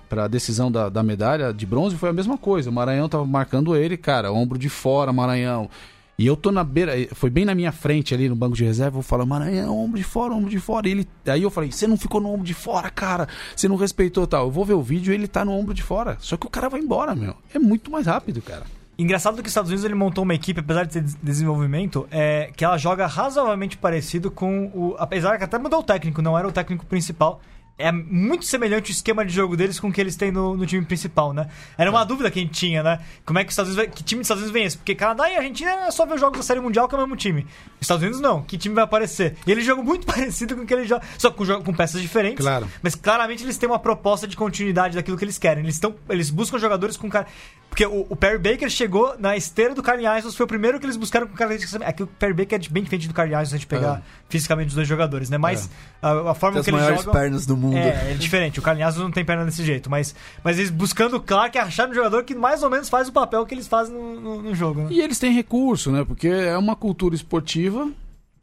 pra decisão da, da medalha de bronze, foi a mesma coisa. O Maranhão tava marcando ele, cara, ombro de fora, Maranhão. E eu tô na beira, foi bem na minha frente ali no banco de reserva, eu falo, Maranhão, ombro de fora, ombro de fora. E ele, aí eu falei, você não ficou no ombro de fora, cara, você não respeitou tal. Eu vou ver o vídeo e ele tá no ombro de fora. Só que o cara vai embora, meu. É muito mais rápido, cara. Engraçado que os Estados Unidos ele montou uma equipe, apesar de ter des- desenvolvimento, é, que ela joga razoavelmente parecido com o. Apesar que até mudou o técnico, não era o técnico principal. É muito semelhante o esquema de jogo deles com o que eles têm no, no time principal, né? Era uma dúvida que a gente tinha, né? Como é que os Estados Unidos vai, que time dos Estados Unidos vem esse? Porque Canadá e Argentina é só ver os jogos da Série Mundial que é o mesmo time. Os Estados Unidos não. Que time vai aparecer? E eles jogam muito parecido com o que eles jogam, só com, com peças diferentes. Claro. Mas claramente eles têm uma proposta de continuidade daquilo que eles querem. Eles, tão, eles buscam jogadores com cara. Porque o, o Perry Baker chegou na esteira do Carly Isles, foi o primeiro que eles buscaram com características. É que o Perry Baker é bem diferente do Carly Isles se a gente pegar fisicamente os dois jogadores, né? Mas a, a forma Tem as que eles maiores jogam. pernas do mundo. É, é diferente. O Carly Isles não tem perna desse jeito. Mas, mas eles buscando, claro, que acharam um jogador que mais ou menos faz o papel que eles fazem no, no, no jogo, né? E eles têm recurso, né? Porque é uma cultura esportiva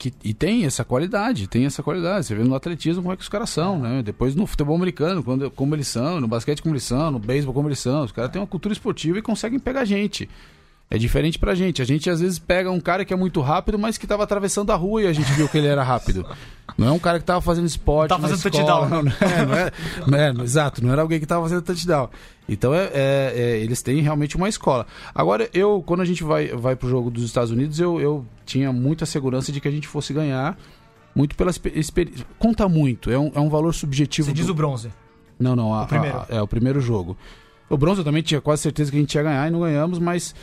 que, e tem essa qualidade, tem essa qualidade. Você vê no atletismo como é que os caras são, né? Depois no futebol americano, quando, como eles são, no basquete como eles são, no beisebol como eles são. Os caras têm uma cultura esportiva e conseguem pegar gente. É diferente pra gente. A gente às vezes pega um cara que é muito rápido, mas que tava atravessando a rua e a gente viu que ele era rápido. Não é um cara que tava fazendo esporte. Tava fazendo escola, touchdown. Não, é, não é, não é, não- exato, não era alguém que tava fazendo touchdown. Então é, é- é, eles têm realmente uma escola. Agora, eu, quando a gente vai, vai pro jogo dos Estados Unidos, eu, eu tinha muita segurança de que a gente fosse ganhar. Muito pela experiência. Conta muito, é um, é um valor subjetivo. Você diz do- o bronze. não, não, a- O primeiro. a- é o primeiro jogo. O bronze eu também tinha quase certeza que a gente ia ganhar e não ganhamos, mas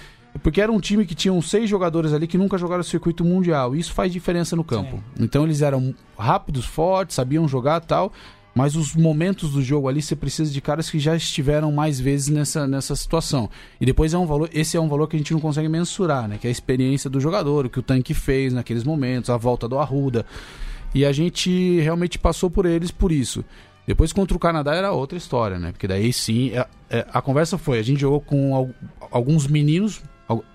porque era um time que tinham seis jogadores ali que nunca jogaram o circuito mundial. E isso faz diferença no campo. Então eles eram rápidos, fortes, sabiam jogar tal. Mas os momentos do jogo ali você precisa de caras que já estiveram mais vezes nessa, nessa situação. E depois é um valor, esse é um valor que a gente não consegue mensurar, né? Que é a experiência do jogador, o que o tanque fez naqueles momentos, a volta do Arruda. E a gente realmente passou por eles por isso. Depois contra o Canadá era outra história, né? Porque daí sim, é- é- a conversa foi, a gente jogou com al- alguns meninos,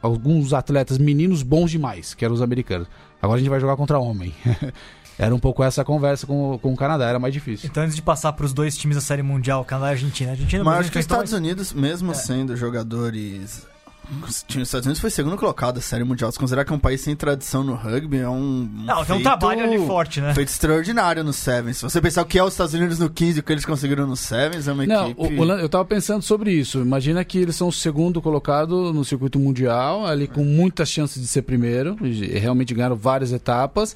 alguns atletas meninos bons demais, que eram os americanos. Agora a gente vai jogar contra homem. era um pouco essa conversa com, o- com o Canadá, era mais difícil. Então, antes de passar para os dois times da Série Mundial, Canadá e Argentina. A Argentina Mas acho que os Estados Unidos, mesmo sendo jogadores. O time dos Estados Unidos foi segundo colocado da Série Mundial. Se considerar que é um país sem tradição no rugby, é um. Não, tem um feito- trabalho ali forte, né? Feito extraordinário no Sevens. Se você pensar o que é os Estados Unidos no 15 e o que eles conseguiram no Sevens, é uma Não, equipe. o- eu tava pensando sobre isso. Imagina que eles são o segundo colocado no circuito mundial, ali com muitas chances de ser primeiro, e realmente ganharam várias etapas.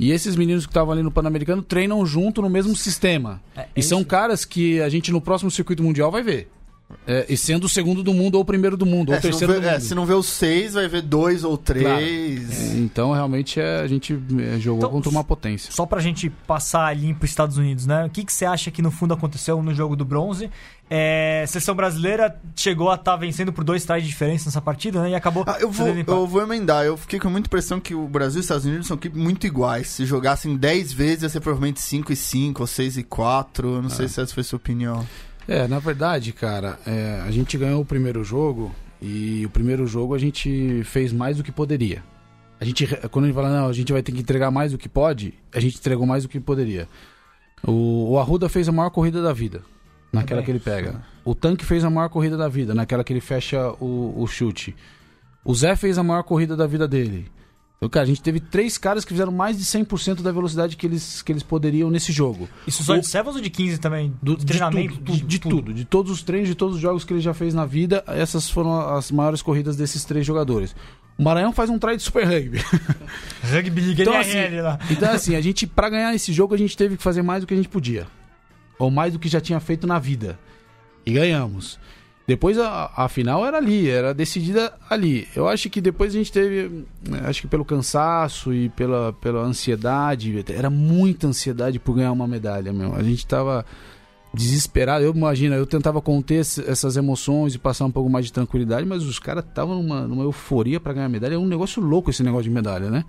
E esses meninos que estavam ali no Pan-Americano treinam junto no mesmo sistema. É, e são isso. caras que a gente no próximo circuito mundial vai ver. É, e sendo o segundo do mundo ou o primeiro do mundo, ou É, o se, não terceiro vê, do é, mundo. se não vê os seis, vai ver dois ou três. Então, realmente, é, a gente é, jogou Então, contra uma potência. Só pra gente passar limpo os Estados Unidos, né? O que, que você acha que no fundo aconteceu no jogo do bronze? É, a seleção brasileira chegou a estar vencendo por dois tries de diferença nessa partida, né? E acabou. Ah, eu, vou, eu vou emendar. Eu fiquei com muita impressão que o Brasil e os Estados Unidos são equipes muito iguais. Se jogassem 10 vezes, ia ser provavelmente 5 e 5 ou 6 e 4. Eu não sei se essa foi a sua opinião. É, na verdade, cara, é, a gente ganhou o primeiro jogo e o primeiro jogo a gente fez mais do que poderia. A gente, quando a gente fala, não, a gente vai ter que entregar mais do que pode, a gente entregou mais do que poderia. O, o Arruda fez a maior corrida da vida, naquela Também. que ele pega. O Tanque fez a maior corrida da vida, naquela que ele fecha o, o chute. O Zé fez a maior corrida da vida dele. Então, cara, a gente teve três caras que fizeram mais de 100% da velocidade que eles, que eles poderiam nesse jogo. Isso só o- de Sevens ou de 15 também? Do, de treinamento? de, tudo, de, tudo, de todos os treinos, de todos os jogos que ele já fez na vida, essas foram as maiores corridas desses três jogadores. O Maranhão faz um try de Super Rugby. Rugby League Então, NRL lá. Então, assim, a gente, pra ganhar esse jogo, a gente teve que fazer mais do que a gente podia. Ou mais do que já tinha feito na vida. E ganhamos. Depois a, a final era ali, era decidida ali. Eu acho que depois a gente teve, eh, acho que pelo cansaço e pela, pela ansiedade, era muita ansiedade por ganhar uma medalha, meu. A gente tava desesperado. Eu imagino, eu tentava conter essas emoções e passar um pouco mais de tranquilidade, mas os caras estavam numa, numa euforia pra ganhar medalha. É um negócio louco esse negócio de medalha, né?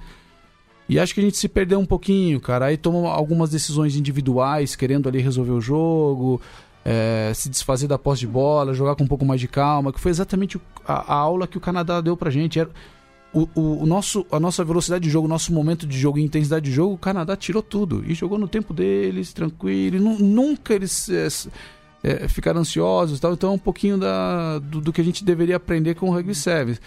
E acho que a gente se perdeu um pouquinho, cara. Aí tomou algumas decisões individuais, querendo ali resolver o jogo, é, se desfazer da posse de bola, jogar com um pouco mais de calma, que foi exatamente a, a aula que o Canadá deu pra gente. Era, o, o- o nosso, a nossa velocidade de jogo, o nosso momento de jogo e intensidade de jogo, o Canadá tirou tudo. E jogou no tempo deles, tranquilo. nu- nunca eles é, é, ficaram ansiosos tal. Então é um pouquinho da, do, do que a gente deveria aprender com o Rugby Sevens.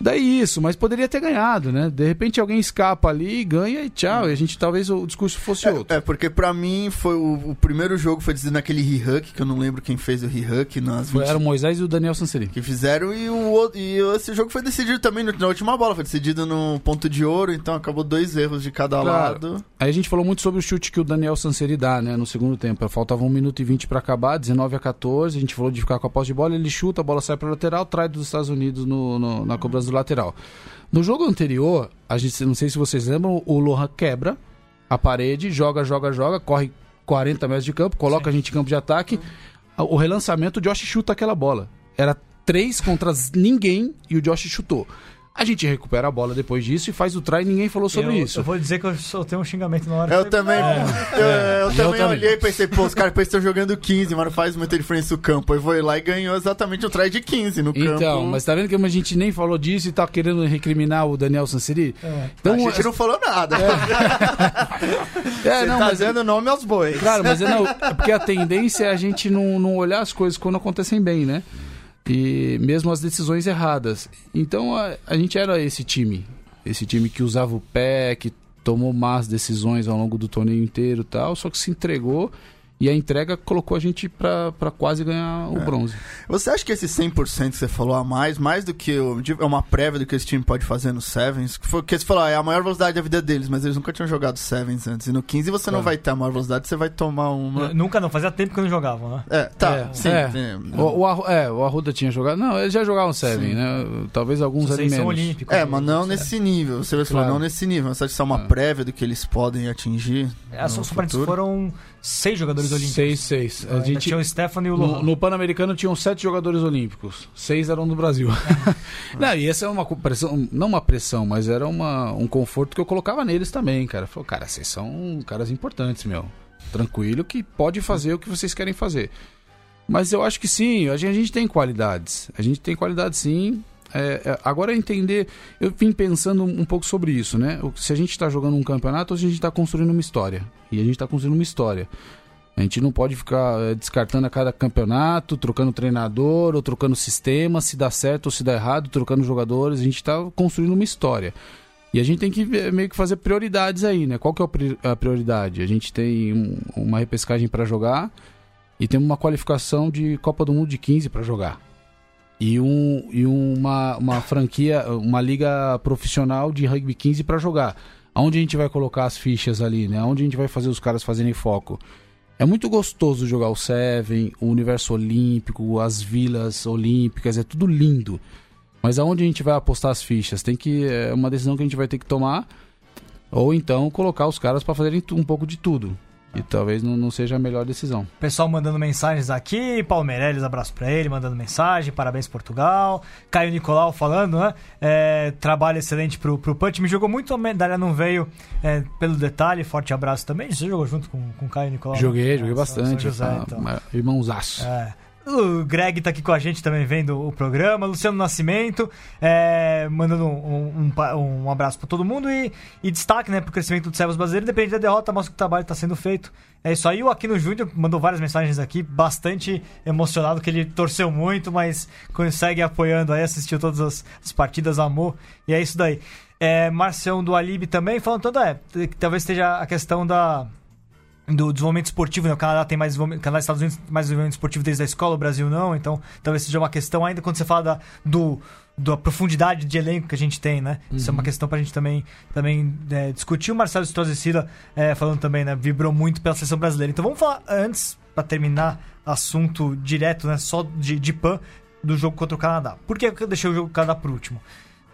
Daí isso, mas poderia ter ganhado, né? De repente alguém escapa ali, ganha e tchau. E a gente talvez o discurso fosse outro. É, é, porque pra mim foi o, o primeiro jogo foi decidido naquele re-huck, que eu não lembro quem fez o re-huck nas Foi, 20 era o Moisés e o Daniel Sanseri. que fizeram e, o, e esse jogo foi decidido também na última bola, foi decidido no ponto de ouro, então acabou dois erros de cada Claro. lado. Aí a gente falou muito sobre o chute que o Daniel Sanseri dá, né, no segundo tempo. Faltava 1 minuto e 20 pra acabar, 19 a 14. A gente falou de ficar com a posse de bola, ele chuta, a bola sai pra lateral, trai dos Estados Unidos no, no- na cobrança do lateral. No jogo anterior, a gente, não sei se vocês lembram, o Lohan quebra a parede, joga, joga, joga, corre 40 metros de campo, coloca a gente em campo de ataque. O relançamento, o Josh chuta aquela bola. Era três contra ninguém e o Josh chutou. A gente recupera a bola depois disso e faz o try e ninguém falou sobre eu, isso. Eu vou dizer que eu soltei um xingamento na hora. Eu que- também, É. eu, eu Eu também também. olhei e pensei, pô, os caras estão jogando 15, mas não faz muita diferença o campo. Aí foi lá e ganhou exatamente um try de 15 no campo. Então, mas tá vendo que a gente nem falou disso e tá querendo recriminar o Daniel Sanseri? É. Então, a gente não falou nada. é, Você não, tá mas dando nome aos bois. Claro, mas é, não, é porque a tendência é a gente não, não olhar as coisas quando acontecem bem, né? E mesmo as decisões erradas. Então a, a gente era esse time. Esse time que usava o pé, que tomou más decisões ao longo do torneio inteiro tal, só que se entregou e a entrega colocou a gente pra, pra quase ganhar o bronze. Você acha que esse 100% que você falou a mais, mais do que o, é uma prévia do que esse time pode fazer no Sevens? Porque você falou, ah, é a maior velocidade da vida deles, mas eles nunca tinham jogado Sevens antes. E no 15 você não É. vai ter a maior velocidade, você vai tomar uma. Nunca não, fazia tempo que não jogavam, né? É, tá, É, sim. é. é. O, o, Arru- é, o Arruda tinha jogado. Não, eles já jogavam Seven, Sim. né? Talvez alguns ali menos. olímpicos. É, mas não nesse nível. Você falou, Claro. não nesse nível. Você acha que isso é uma É. prévia do que eles podem atingir? É, só, no só parênteses, futuro? foram seis jogadores olímpicos. Seis, seis. A gente, tinha o Stefano e o no, Lohan. no Pan-Americano tinham sete jogadores olímpicos. Seis eram do Brasil. não, e essa é uma pressão, não uma pressão, mas era uma, um conforto que eu colocava neles também, cara. Falei, cara, vocês são caras importantes, meu. Tranquilo que pode fazer o que vocês querem fazer. Mas eu acho que sim, a gente, a gente tem qualidades. A gente tem qualidades sim. É, é, agora entender, eu vim pensando um pouco sobre isso, né? Se a gente está jogando um campeonato, ou se a gente está construindo uma história. E a gente está construindo uma história. A gente não pode ficar eh, descartando a cada campeonato, trocando treinador ou trocando sistema, se dá certo ou se dá errado, trocando jogadores. A gente está construindo uma história. E a gente tem que meio que fazer prioridades aí, né? Qual que é a pri- a prioridade? A gente tem um- uma repescagem para jogar e temos uma qualificação de Copa do Mundo de 15 para jogar. E, um, e uma, uma franquia, uma liga profissional de rugby 15 para jogar. Aonde a gente vai colocar as fichas ali, né? Aonde a gente vai fazer os caras fazerem foco? É muito gostoso jogar o Seven, o universo olímpico, as vilas olímpicas, é tudo lindo. Mas aonde a gente vai apostar as fichas? Tem que é uma decisão que a gente vai ter que tomar ou então colocar os caras para fazerem um pouco de tudo. E talvez não, não seja a melhor decisão. Pessoal mandando mensagens aqui, Paulo Meirelles, abraço pra ele, mandando mensagem, parabéns Portugal. Caio Nicolau falando, né? É, trabalho excelente pro, pro Punch. Me jogou muito, a medalha não veio é, pelo detalhe, forte abraço também. Você jogou junto com, com o Caio Nicolau? Joguei, né? joguei São- bastante. São José, ah, então. Irmãozaço. É. O Greg tá aqui com a gente também vendo o programa. Luciano Nascimento, é, mandando um, um um abraço pra todo mundo e, e destaque né, pro crescimento do Servos Brasileiro. Independente da derrota, mostra que o trabalho tá sendo feito. É isso aí. O Aquino Júnior mandou várias mensagens aqui, bastante emocionado, que ele torceu muito, mas consegue apoiando aí, assistiu todas as, as partidas, amou. E é isso daí. É, Marcião do Alibi também falando todo, é, que talvez esteja a questão da do desenvolvimento esportivo, né? O Canadá tem mais desenvolvimento, Canadá e Estados Unidos mais desenvolvimento esportivo desde a escola, o Brasil não, então talvez seja uma questão ainda quando você fala da, do, da profundidade de elenco que a gente tem, né? Isso é uma questão pra gente também, também é, discutir. O Marcelo Strozicida é, falando também, né? Vibrou muito pela seleção brasileira. Então vamos falar antes, pra terminar, assunto direto, né? Só de, de PAN, do jogo contra o Canadá. Por que eu deixei o jogo do Canadá por último?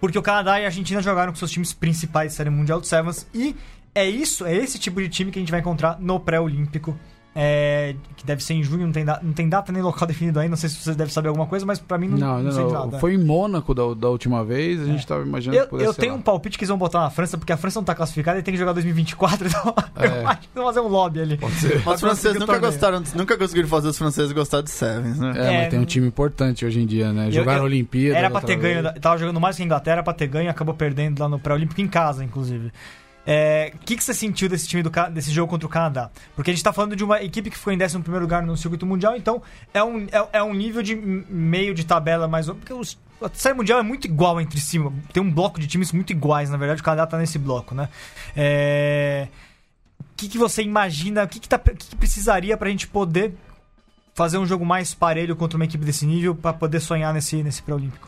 Porque o Canadá e a Argentina jogaram com seus times principais da Série Mundial de Sevens e é isso, é esse tipo de time que a gente vai encontrar no pré-olímpico é, que deve ser em junho, não tem, da- não tem data nem local definido ainda, não sei se vocês devem saber alguma coisa, mas pra mim não, Não, não, não, nada. Foi em Mônaco da, da última vez, a gente tava imaginando Eu, eu tenho lá. um palpite que eles vão botar na França, porque a França não tá classificada e tem que jogar 2024, então É. eu acho que vão fazer um lobby ali. Pode ser. Mas os franceses nunca torneio. gostaram, nunca conseguiram fazer os franceses gostar de Sevens, né? É, É, mas tem um time importante hoje em dia, né? Jogaram eu- a Olimpíada. Era pra ter ganho, vez. tava jogando mais que a Inglaterra, era pra ter ganho e acabou perdendo lá no pré-olímpico em casa, inclusive. É, O que, que você sentiu desse time do, desse jogo contra o Canadá? Porque a gente tá falando de uma equipe que ficou em 11 lugar no circuito mundial, então é um, é, é um nível de meio de tabela mais Porque os, a série mundial é muito igual entre si. Tem um bloco de times muito iguais, na verdade, o Canadá tá nesse bloco, né? É, O que, que você imagina? O que, que, tá, que, que precisaria pra gente poder fazer um jogo mais parelho contra uma equipe desse nível pra poder sonhar nesse, nesse pré-olímpico?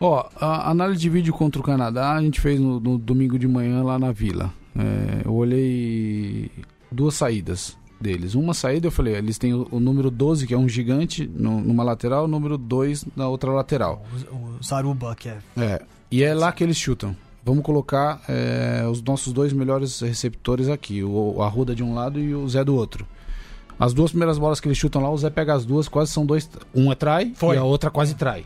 Ó, a análise de vídeo contra o Canadá a gente fez no, no domingo de manhã lá na vila. É, eu olhei duas saídas deles. Uma saída eu falei, eles têm o, o número 12, que é um gigante no- numa lateral, o número 2 na outra lateral. O, o Zaruba, que é. É, e é lá que eles chutam. Vamos colocar é, os nossos dois melhores receptores aqui, o, o Arruda de um lado e o Zé do outro. As duas primeiras bolas que eles chutam lá, o Zé pega as duas, quase são dois. Uma trai Foi. e a outra quase trai.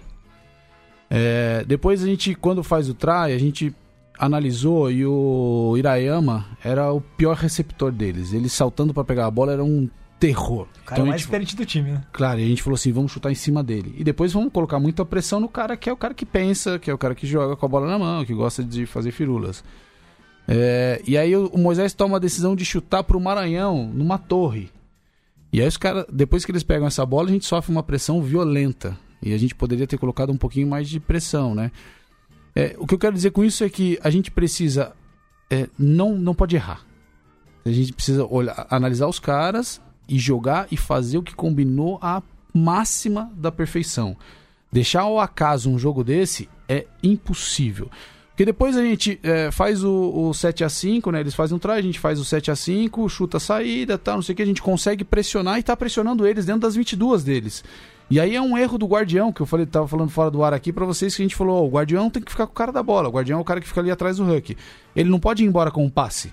É, depois a gente, quando faz o try, a gente analisou e o Irayama era o pior receptor deles. Ele saltando pra pegar a bola era um terror. O cara Então, a mais gente- diferente do time, né? Claro, e a gente falou assim, vamos chutar em cima dele. E depois vamos colocar muita pressão no cara que é o cara que pensa, que é o cara que joga com a bola na mão, que gosta de fazer firulas. É, e aí o o Moisés toma a decisão de chutar pro Maranhão, numa torre. E aí os caras, depois que eles pegam essa bola, a gente sofre uma pressão violenta. E a gente poderia ter colocado um pouquinho mais de pressão, né? É, o que eu quero dizer com isso é que a gente precisa. é, não, não pode errar. A gente precisa olhar, analisar os caras e jogar e fazer o que combinou à máxima da perfeição. Deixar ao acaso um jogo desse é impossível. Porque depois a gente é, faz o, o 7 a 5 né? Eles fazem um try, a gente faz o 7 a 5 chuta a saída, tal, não sei o que, a gente consegue pressionar e tá pressionando eles dentro das 22 deles. E aí é um erro do guardião, que eu falei, tava falando fora do ar aqui pra vocês, que a gente falou, ó, o guardião tem que ficar com o cara da bola, o guardião é o cara que fica ali atrás do Huck. Ele não pode ir embora com um passe.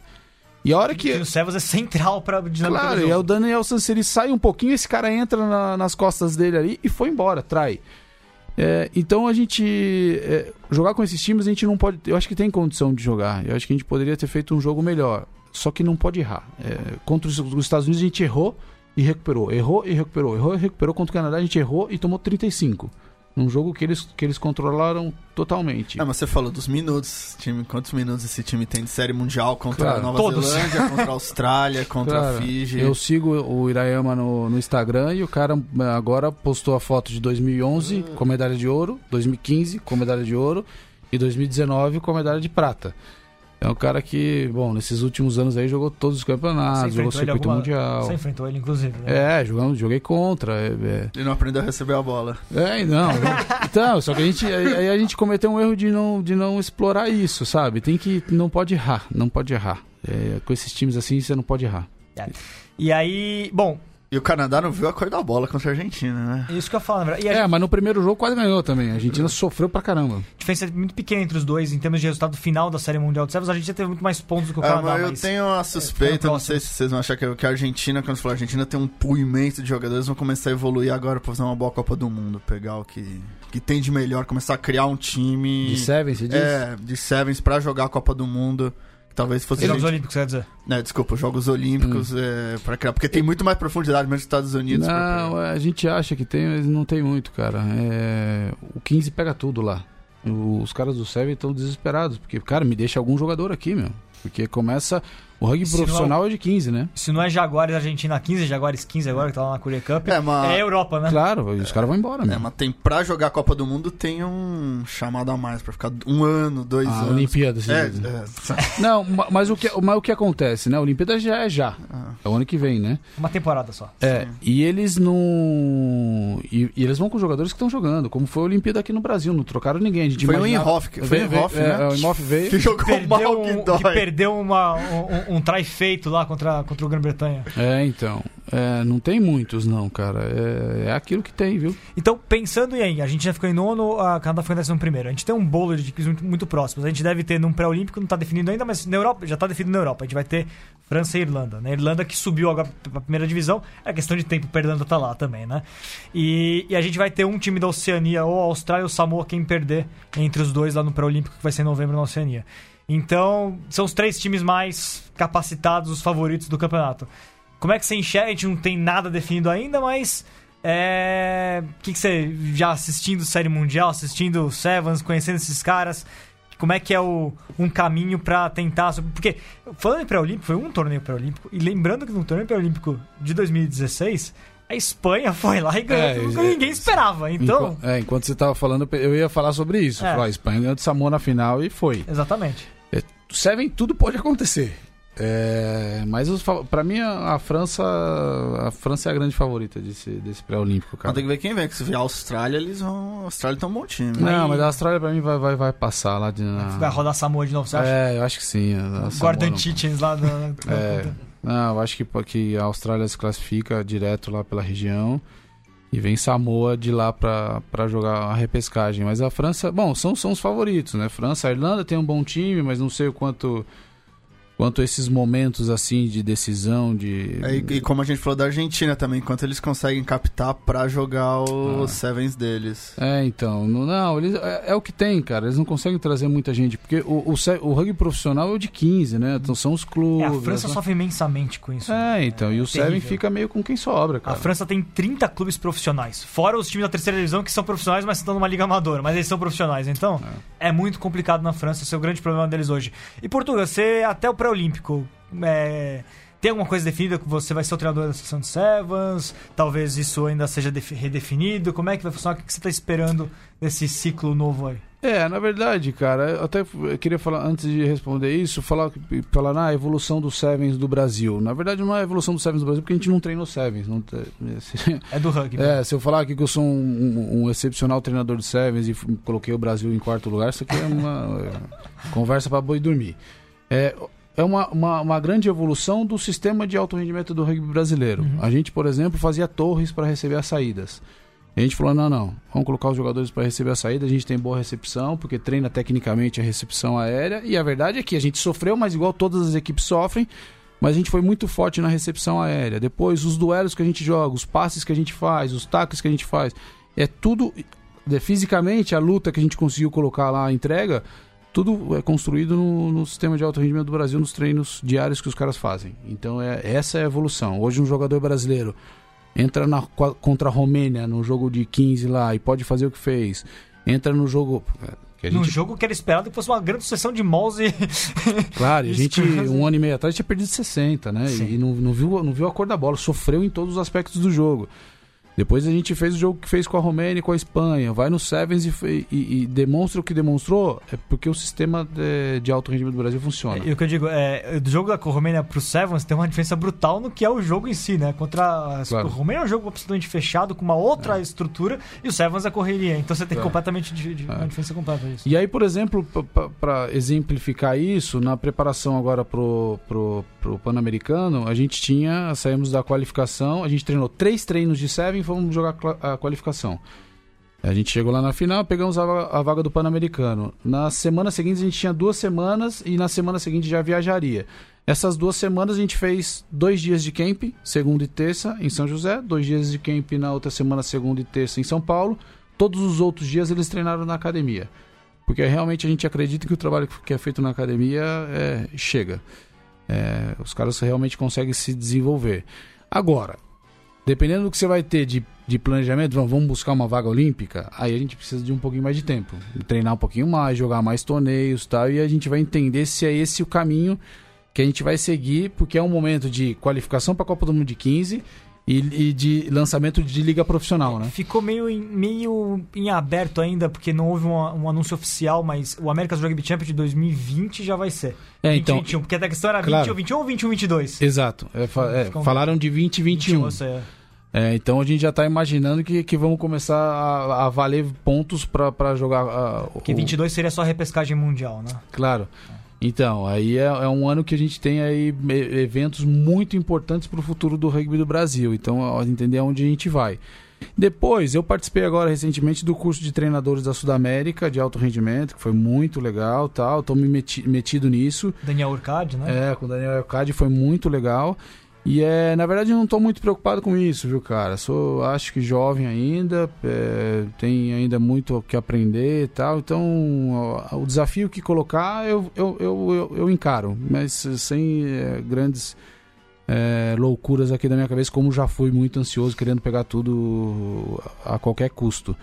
E a hora que... O Sevas é central pra dinâmica Claro, e o Daniel Sanseri sai um pouquinho, esse cara entra na- nas costas dele ali e foi embora, trai. É, então a gente. é, jogar com esses times a gente não pode. Eu acho que tem condição de jogar. Eu acho que a gente poderia ter feito um jogo melhor. Só que não pode errar. É, contra os, os Estados Unidos a gente errou e recuperou. Errou e recuperou. Errou e recuperou. Contra o Canadá a gente errou e tomou 35. Num jogo que eles, que eles controlaram totalmente. Ah, mas você falou dos minutos. Time, quantos minutos esse time tem de série mundial contra Claro, a Nova todos. Zelândia, contra a Austrália, contra Cara, a Fiji? Eu sigo o Irayama no, no Instagram e o cara eh, agora postou a foto de 2011 com medalha de ouro, 2015 com medalha de ouro e 2019 com medalha de prata. É um cara que, bom, nesses últimos anos aí jogou todos os campeonatos, jogou ele circuito alguma- mundial. Você enfrentou ele, inclusive. né? É, jogando, joguei contra. É, é. Ele não aprendeu a receber a bola. É, não, não. Então, só que a gente, aí aí a gente cometeu um erro de não, de não explorar isso, sabe? Tem que, não pode errar, não pode errar. É, com esses times assim, você não pode errar. E aí, bom, E o Canadá não viu a cor da bola contra a Argentina, né? isso que eu falo, na verdade. E a É, mas no primeiro jogo quase ganhou também. A Argentina sofreu pra caramba. diferença é muito pequena entre os dois em termos de resultado final da Série Mundial de Sevens. A gente já teve muito mais pontos do que o Ah, Canadá, mas eu mas... tenho uma suspeita, é, não sei se vocês vão achar que, que a Argentina, quando você falar Argentina, tem um pool imenso de jogadores, vão começar a evoluir agora pra fazer uma boa Copa do Mundo. Pegar o que, que tem de melhor, começar a criar um time. De Seven, você diz? É, de Sevens pra jogar a Copa do Mundo. Que talvez fosse. Jogos gente- Olímpicos, quer dizer. né, desculpa, os Jogos Olímpicos é, pra criar. Porque tem muito mais profundidade mesmo nos Estados Unidos. pra- Não, a gente acha que tem, mas não tem muito, cara. É, O 15 pega tudo lá. O- Os caras do Seven estão desesperados, porque, cara, me deixa algum jogador aqui, meu. Porque começa. O rugby Se não- profissional é de 15, né? Se não é Jaguares Argentina 15, Jaguares 15 agora, que tá lá na Coreia Cup, É, mas- é Europa, né? Claro, os caras vão embora, É, meu. mas tem pra jogar a Copa do Mundo tem um chamado a mais, pra ficar um ano, dois A anos. Ah, Olimpíada, você É, né? é, Não, ma- mas o, que, mas o que acontece, né? A Olimpíada já é já. Ah. É o ano que vem, né? Uma temporada só. É, e eles não. E, e eles vão com os jogadores que estão jogando, como foi a Olimpíada aqui no Brasil, não trocaram ninguém. A gente Foi o Inhoff, que- foi o Inhoff, é, né? é, o Inhoff veio. que jogou Perdeu mal que um, que perdeu uma, um, um, um try feito lá contra, contra o Grã-Bretanha. É, então. É, não tem muitos, não, cara. É, é aquilo que tem, viu? Então, pensando em aí, a gente já ficou em nono, a Canadá ficou em décimo primeiro. A gente tem um bolo de equipes muito, muito próximos. A gente deve ter num pré-olímpico, não está definido ainda, mas na Europa, já está definido na Europa. A gente vai ter França e Irlanda. Né? Irlanda que subiu agora para a primeira divisão, é questão de tempo para Irlanda tá lá também, né? E, e, a gente vai ter um time da Oceania, ou a Austrália ou Samoa, quem perder entre os dois lá no pré-olímpico, que vai ser em novembro na Oceania. Então, são os três times mais capacitados, os favoritos do campeonato. Como é que você enxerga? A gente não tem nada definido ainda, mas. É... O que, que você já assistindo Série Mundial, assistindo Sevens, conhecendo esses caras? Como é que é o, um caminho para tentar. Porque, falando em pré-olímpico, foi um torneio pré-olímpico, e lembrando que no torneio pré-olímpico de 2016, a Espanha foi lá e ganhou é, tudo que é, ninguém esperava. Então. Enquanto, é, enquanto você estava falando, eu ia falar sobre isso. É. A Espanha ganhou de Samoa na final e foi. Exatamente. Seven, tudo pode acontecer. É, mas para mim a, a, França a França é a grande favorita desse, desse pré-olímpico, cara. Tem que ver quem vem, que se vier a Austrália, eles vão. A Austrália tá um bom time. Não, Aí... mas a Austrália para mim vai, vai, vai passar lá de. Na... Vai rodar Samoa de novo, você acha? É, eu acho que sim. Gordon Tietjens lá do... é, Não, eu acho que, que a Austrália se classifica direto lá pela região. E vem Samoa de lá para jogar a repescagem. Mas a França, bom, são, são os favoritos, né? França, a Irlanda tem um bom time, mas não sei o quanto quanto a esses momentos assim de decisão de é, e, e, como a gente falou da Argentina também quanto eles conseguem captar para jogar os ah. sevens deles é então não, não eles, é, é, o que tem cara eles não conseguem trazer muita gente porque o, o, o rugby profissional é o de 15 né então são os clubes é, a França né? sofre imensamente com isso é né? então é, e o terrível. seven fica meio com quem sobra cara. a França tem 30 clubes profissionais fora os times da terceira divisão que são profissionais mas estão numa liga amadora mas eles são profissionais então é, é muito complicado na França esse é o grande problema deles hoje e Portugal você até o pré-olímpico. É, tem alguma coisa definida que você vai ser o treinador da seção de Sevens? Talvez isso ainda seja redefinido? Como é que vai funcionar? O que você está esperando desse ciclo novo aí? É, na verdade, cara, eu até queria falar, antes de responder isso, falar, falar na evolução dos Sevens do Brasil. Na verdade, não é a evolução dos Sevens do Brasil, porque a gente não treina os Sevens. Não, é do rugby. É, se eu falar aqui que eu sou um, um, excepcional treinador de Sevens e coloquei o Brasil em quarto lugar, isso aqui é uma é, conversa para boi dormir. É, é uma, uma, uma, grande evolução do sistema de alto rendimento do rugby brasileiro. Uhum. A gente, por exemplo, fazia torres para receber as saídas. E a gente falou: não, não, vamos colocar os jogadores para receber a saída. A gente tem boa recepção, porque treina tecnicamente a recepção aérea. E a verdade é que a gente sofreu, mas igual todas as equipes sofrem. Mas a gente foi muito forte na recepção aérea. Depois, os duelos que a gente joga, os passes que a gente faz, os taques que a gente faz. É tudo. Fisicamente, a luta que a gente conseguiu colocar lá, a entrega, tudo é construído no, no, sistema de alto rendimento do Brasil, nos treinos diários que os caras fazem. Então é essa é a evolução. Hoje um jogador brasileiro entra na, contra a Romênia no jogo de 15 lá e pode fazer o que fez. Entra no jogo que gente... No jogo que era esperado que fosse uma grande sucessão de mouse. Claro, e a gente, um ano e meio atrás, tinha perdido 60, né? Sim. E não, não, viu, não viu a cor da bola, sofreu em todos os aspectos do jogo. Depois a gente fez o jogo que fez com a Romênia e com a Espanha. Vai no Sevens e, e, e demonstra o que demonstrou, é porque o sistema de, de, alto rendimento do Brasil funciona. E o que eu digo, é, do jogo da Romênia pro Sevens tem uma diferença brutal no que é o jogo em si, né? Contra claro. a Romênia é um jogo absolutamente fechado, com uma outra é. estrutura, e o Sevens é correria. Então você tem é. completamente de, uma diferença completa isso. E aí, por exemplo, para exemplificar isso, na preparação agora pro, pro, pro Pan-Americano, a gente tinha, saímos da qualificação, a gente treinou três treinos de Sevens e fomos jogar a qualificação. A gente chegou lá na final, pegamos a, a vaga do Pan-Americano. Na semana seguinte a gente tinha duas semanas e na semana seguinte já viajaria. Essas duas semanas a gente fez dois dias de camp, segunda e terça, em São José, dois dias de camp na outra semana, segunda e terça, em São Paulo. Todos os outros dias eles treinaram na academia. Porque realmente a gente acredita que o trabalho que é feito na academia é, chega. É, os caras realmente conseguem se desenvolver. Agora, dependendo do que você vai ter de, de planejamento, vamos buscar uma vaga olímpica, aí a gente precisa de um pouquinho mais de tempo. Treinar um pouquinho mais, jogar mais torneios tal, e a gente vai entender se é esse o caminho que a gente vai seguir, porque é um momento de qualificação para a Copa do Mundo de 15 e, e, de lançamento de liga profissional, né? Ficou meio em, meio em aberto ainda, porque não houve um, um anúncio oficial, mas o America's Rugby Champion de 2020 já vai ser. É, 20, então, 21, porque a questão era claro. 20 ou 21 ou 21 22. Exato. É, é, falaram de 20 e 21. 21 é. É, então a gente já está imaginando que, que vamos começar a, a valer pontos para jogar. Uh, que 22 seria só repescagem mundial, né? Claro. Então, aí é, é, um ano que a gente tem aí eventos muito importantes para o futuro do rugby do Brasil. Então, entender onde a gente vai. Depois, eu participei agora recentemente do curso de treinadores da Sudamérica de alto rendimento, que foi muito legal, tal. Estou me meti, metido nisso. Daniel Urcade, né? É, com o Daniel Urcade foi muito legal. E é, na verdade, não estou muito preocupado com isso, viu, cara? Sou, acho que jovem ainda, é, tem ainda muito o que aprender e tal. Então, o, o desafio que colocar, eu, eu, eu, eu, eu encaro, mas sem é, grandes é, loucuras aqui da minha cabeça, como já fui muito ansioso, querendo pegar tudo a qualquer custo.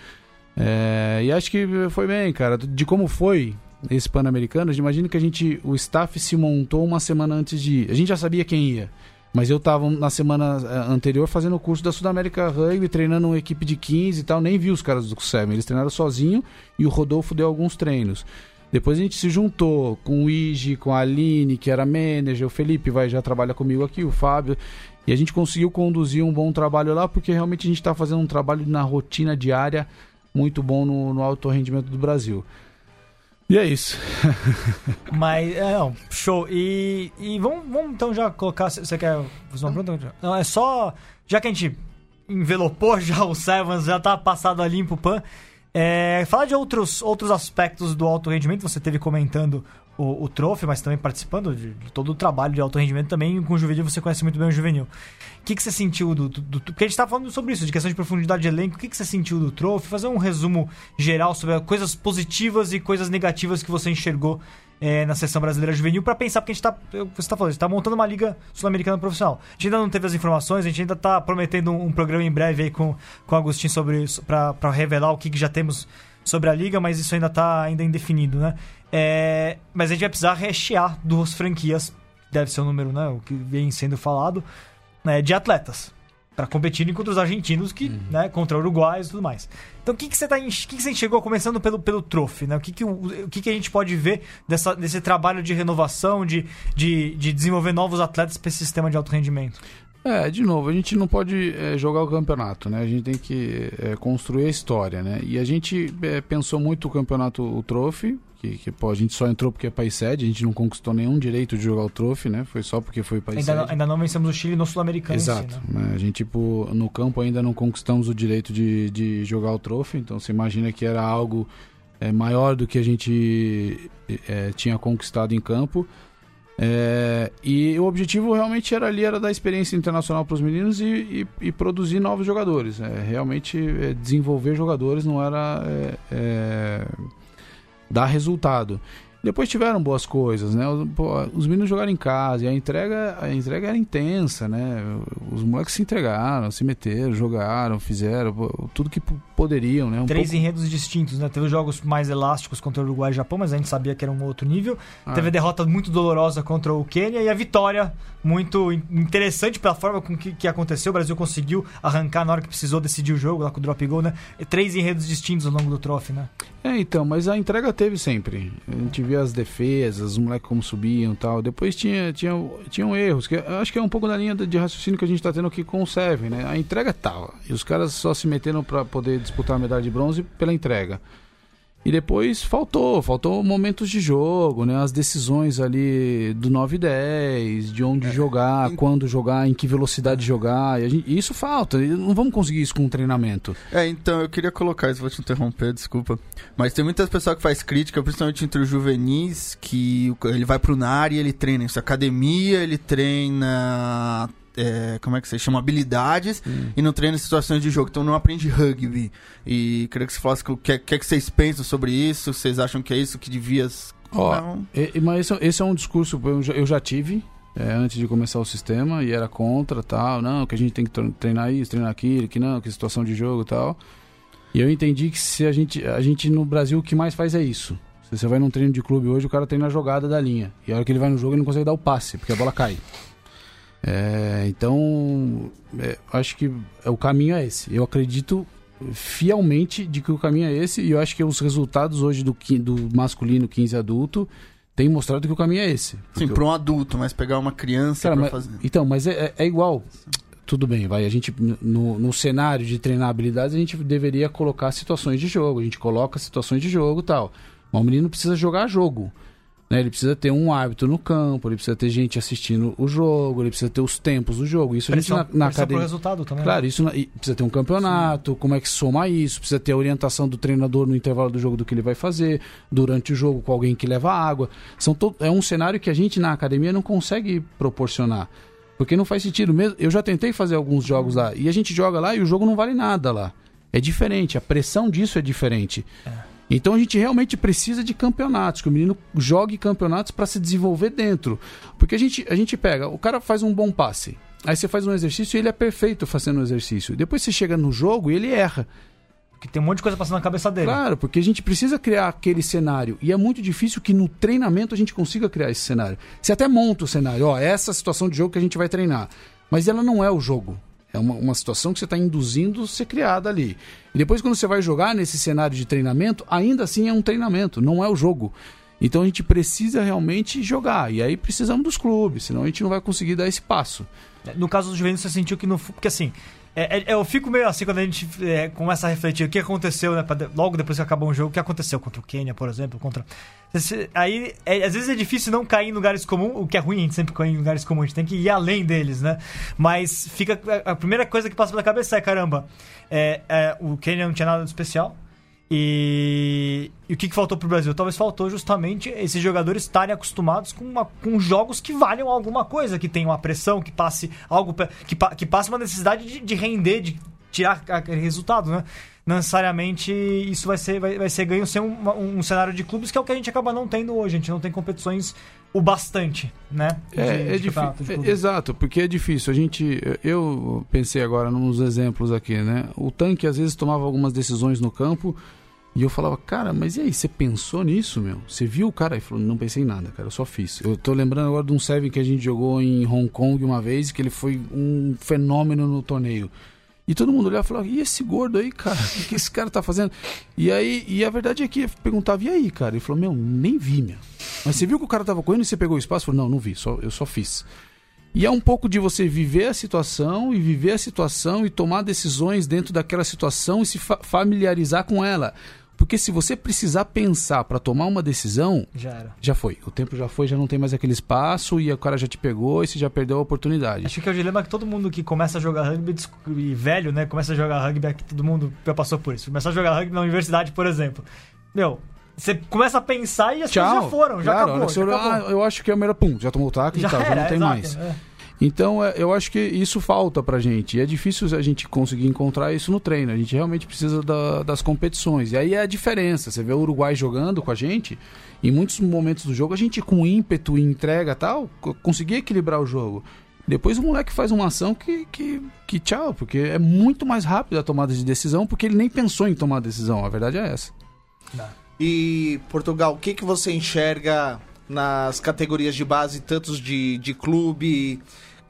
E acho que foi bem, cara. De como foi esse Pan-Americano, imagina que a gente, o staff se montou uma semana antes de ir. A gente já sabia quem ia. Mas eu tava na semana eh, anterior fazendo o curso da Sudamérica Rugby, treinando uma equipe de 15 e tal, nem vi os caras do Seven, eles treinaram sozinho e o Rodolfo deu alguns treinos. Depois a gente se juntou com o Igi, com a Aline, que era manager, o Felipe vai já trabalha comigo aqui, o Fábio. E a gente conseguiu conduzir um bom trabalho lá, porque realmente a gente está fazendo um trabalho na rotina diária muito bom no, no alto rendimento do Brasil. E é isso. Mas, é, não, show. E, e vamos, vamos então já colocar. Você quer fazer uma pergunta? Não, é só. Já que a gente envelopou já o Sevens, já tá passado a limpo o PAN. É, falar de outros, outros aspectos do alto rendimento, você teve comentando o, o Trophy, mas também participando de, de, todo o trabalho de alto rendimento também. Com o juvenil, você conhece muito bem o juvenil. O que, que você sentiu do, do, do. Porque a gente estava falando sobre isso, de questão de profundidade de elenco. O que, que você sentiu do Trophy? Fazer um resumo geral sobre coisas positivas e coisas negativas que você enxergou é, na seleção brasileira juvenil para pensar, porque a gente está você está falando, está montando uma liga sul-americana profissional. A gente ainda não teve as informações, a gente ainda está prometendo um, um, programa em breve aí com, com o Agostinho sobre para revelar o que, que já temos sobre a liga, mas isso ainda está ainda indefinido, né? É, mas a gente vai precisar rechear duas franquias, deve ser o número, né? O que vem sendo falado, né, de atletas. Para competirem contra os argentinos, que, uhum. né, contra uruguaios e tudo mais. Então, o que, que você tá, que, que você enxergou, começando pelo, pelo Trophy, né? O, que, que, o, o que, que a gente pode ver dessa, desse trabalho de renovação, de, de, de desenvolver novos atletas para esse sistema de alto rendimento? É, de novo, a gente não pode é, jogar o campeonato, né? A gente tem que é, construir a história, né? E a gente é, pensou muito o campeonato, o Trophy, que, que pô, a gente só entrou porque é país sede, a gente não conquistou nenhum direito de jogar o Trophy, né? Foi só porque foi país ainda sede. Não, ainda não vencemos o Chile no Sul-Americano. Exato. Si, né? A gente, tipo, no campo ainda não conquistamos o direito de, de jogar o Trophy, então você imagina que era algo é, maior do que a gente é, tinha conquistado em campo. É, e o objetivo realmente era ali era dar experiência internacional para os meninos e, e, e, produzir novos jogadores. É, realmente é, desenvolver jogadores não era dar resultado. Depois tiveram boas coisas, né? Os, meninos jogaram em casa e a entrega, a entrega era intensa, né? Os moleques se entregaram, se meteram, jogaram, fizeram tudo que poderiam, né? Um Três pouco... enredos distintos, né? Teve jogos mais elásticos contra o Uruguai e Japão, mas a gente sabia que era um outro nível. Ah. Teve a derrota muito dolorosa contra o Quênia e a vitória muito interessante pela forma com que, que aconteceu. O Brasil conseguiu arrancar na hora que precisou decidir o jogo, lá com o drop goal, né? Três enredos distintos ao longo do trofe, né? É, então, mas a entrega teve sempre. A gente as defesas, os moleques como subiam e tal. Depois tinha, tinha, tinham erros, que acho que é um pouco da linha de raciocínio que a gente está tendo aqui com o Seven, né? A entrega tava. E os caras só se meteram para poder disputar a medalha de bronze pela entrega. E depois faltou, faltou momentos de jogo, né? As decisões ali do 9 e 10, de onde é, jogar, em... quando jogar, em que velocidade jogar. Gente, isso falta. Não vamos conseguir isso com um treinamento. É, então eu queria colocar isso, vou te interromper, desculpa. Mas tem muitas pessoas que faz crítica, principalmente entre os juvenis, que ele vai pro NAR e ele treina isso. Academia, ele treina é, como é que se chama? Habilidades hum. e não treina situações de jogo. Então não aprende rugby. E queria que você falasse o que, que, é que vocês pensam sobre isso. Vocês acham que é isso que devia. Oh, e, mas esse, esse, é um discurso eu já, eu já tive. É, antes de começar o sistema e era contra tal, não, que a gente tem que treinar isso, treinar aquilo, que não, que situação de jogo tal. E eu entendi que se a gente, a gente no Brasil o que mais faz é isso. Se você vai num treino de clube hoje, o cara treina a jogada da linha. E a hora que ele vai no jogo, ele não consegue dar o passe, porque a bola cai. É, então, é, acho que o caminho é esse. Eu acredito fielmente de que o caminho é esse e eu acho que os resultados hoje do, do masculino 15 adulto têm mostrado que o caminho é esse. Sim, para um adulto, mas pegar uma criança Cara, mas, fazer... Então, mas é, é, é, igual. Tudo bem, vai. A gente, no, no cenário de treinar habilidades, a gente deveria colocar situações de jogo. A gente coloca situações de jogo tal. Mas o menino precisa jogar jogo. Né? Ele precisa ter um árbitro no campo, ele precisa ter gente assistindo o jogo, ele precisa ter os tempos do jogo. Isso Pressão, a gente na, na academia. resultado também. Claro, né? isso na- precisa ter um campeonato, como é que soma isso, precisa ter a orientação do treinador no intervalo do jogo do que ele vai fazer, durante o jogo com alguém que leva água. São to- é um cenário que a gente na academia não consegue proporcionar. Porque não faz sentido mesmo. Eu já tentei fazer alguns jogos lá e a gente joga lá e o jogo não vale nada lá. É diferente, a pressão disso é diferente. Então a gente realmente precisa de campeonatos, que o menino jogue campeonatos para se desenvolver dentro. Porque a gente, a gente pega, o cara faz um bom passe. Aí você faz um exercício e ele é perfeito fazendo o exercício. Depois você chega no jogo e ele erra. Porque tem um monte de coisa passando na cabeça dele. Claro, porque a gente precisa criar aquele cenário. E é muito difícil que no treinamento a gente consiga criar esse cenário. Você até monta o cenário, ó, essa situação de jogo que a gente vai treinar. Mas ela não é o jogo. É uma, uma situação que você está induzindo ser criada ali. E depois, quando você vai jogar nesse cenário de treinamento, ainda assim é um treinamento, não é o jogo. Então a gente precisa realmente jogar. E aí precisamos dos clubes, senão a gente não vai conseguir dar esse passo. No caso do Juventus, você sentiu que fu- Porque assim. É- é- eu fico meio assim quando a gente é, começa a refletir o que aconteceu, né? logo depois que acabou um jogo, o que aconteceu contra o Quênia, por exemplo, contra. Aí, é- às vezes é difícil não cair em lugares comuns, o que é ruim, a gente sempre cai em lugares comuns, a gente tem que ir além deles, né? Mas fica. A primeira coisa que passa pela cabeça é: caramba, é, é, o Quênia não tinha nada de especial. E, e o que, que faltou pro Brasil? Talvez faltou justamente esses jogadores estarem acostumados com, uma- com jogos que valham alguma coisa, que tenham uma pressão, que passe algo que, que passe uma necessidade de, de render, de tirar aquele resultado, né? Não necessariamente isso vai ser, vai, vai ser ganho sem um, uma- um cenário de clubes que é o que a gente acaba não tendo hoje. A gente não tem competições o bastante, né? De- É, de é difícil. campeonato de clubes. exato, porque é difícil. A gente. Eu pensei agora nos exemplos aqui, né? O tanque às vezes tomava algumas decisões no campo e eu falava, cara, mas e aí, você pensou nisso, meu? Você viu o cara? Ele falou, não pensei em nada, cara, eu só fiz. Eu tô lembrando agora de um Seven que a gente jogou em Hong Kong uma vez, que ele foi um fenômeno no torneio. E todo mundo olhava e falava, e esse gordo aí, cara? O que esse cara tá fazendo? E aí, e a verdade é que eu perguntava, e aí, cara? Ele falou, meu, nem vi, meu. Mas você viu que o cara tava correndo e você pegou o espaço? Eu falei, não, não vi, só, eu só fiz. E é um pouco de você viver a situação e viver a situação e tomar decisões dentro daquela situação e se fa- familiarizar com ela. Porque se você precisar pensar para tomar uma decisão, Já era. já foi. O tempo já foi, já não tem mais aquele espaço e o cara já te pegou e você já perdeu a oportunidade. Acho que é o dilema que todo mundo que começa a jogar rugby e velho, né? Começa a jogar rugby aqui, todo mundo já passou por isso. Começar a jogar rugby na universidade, por exemplo. Meu, você começa a pensar e as coisas já foram, já Claro, acabou. você já acabou. ah, eu acho que é o melhor. Pum, já tomou o taco e tal, já não tem exato, mais. é. Então, é, eu acho que isso falta pra gente. E é difícil a gente conseguir encontrar isso no treino. A gente realmente precisa da- das competições. E aí é a diferença. Você vê o Uruguai jogando com a gente, em muitos momentos do jogo, a gente com ímpeto e entrega tal, co- conseguia equilibrar o jogo. Depois o moleque faz uma ação que, que, que tchau, porque é muito mais rápido a tomada de decisão, porque ele nem pensou em tomar a decisão. A verdade é essa. E, Portugal, o que, que você enxerga nas categorias de base, tantos de, de clube,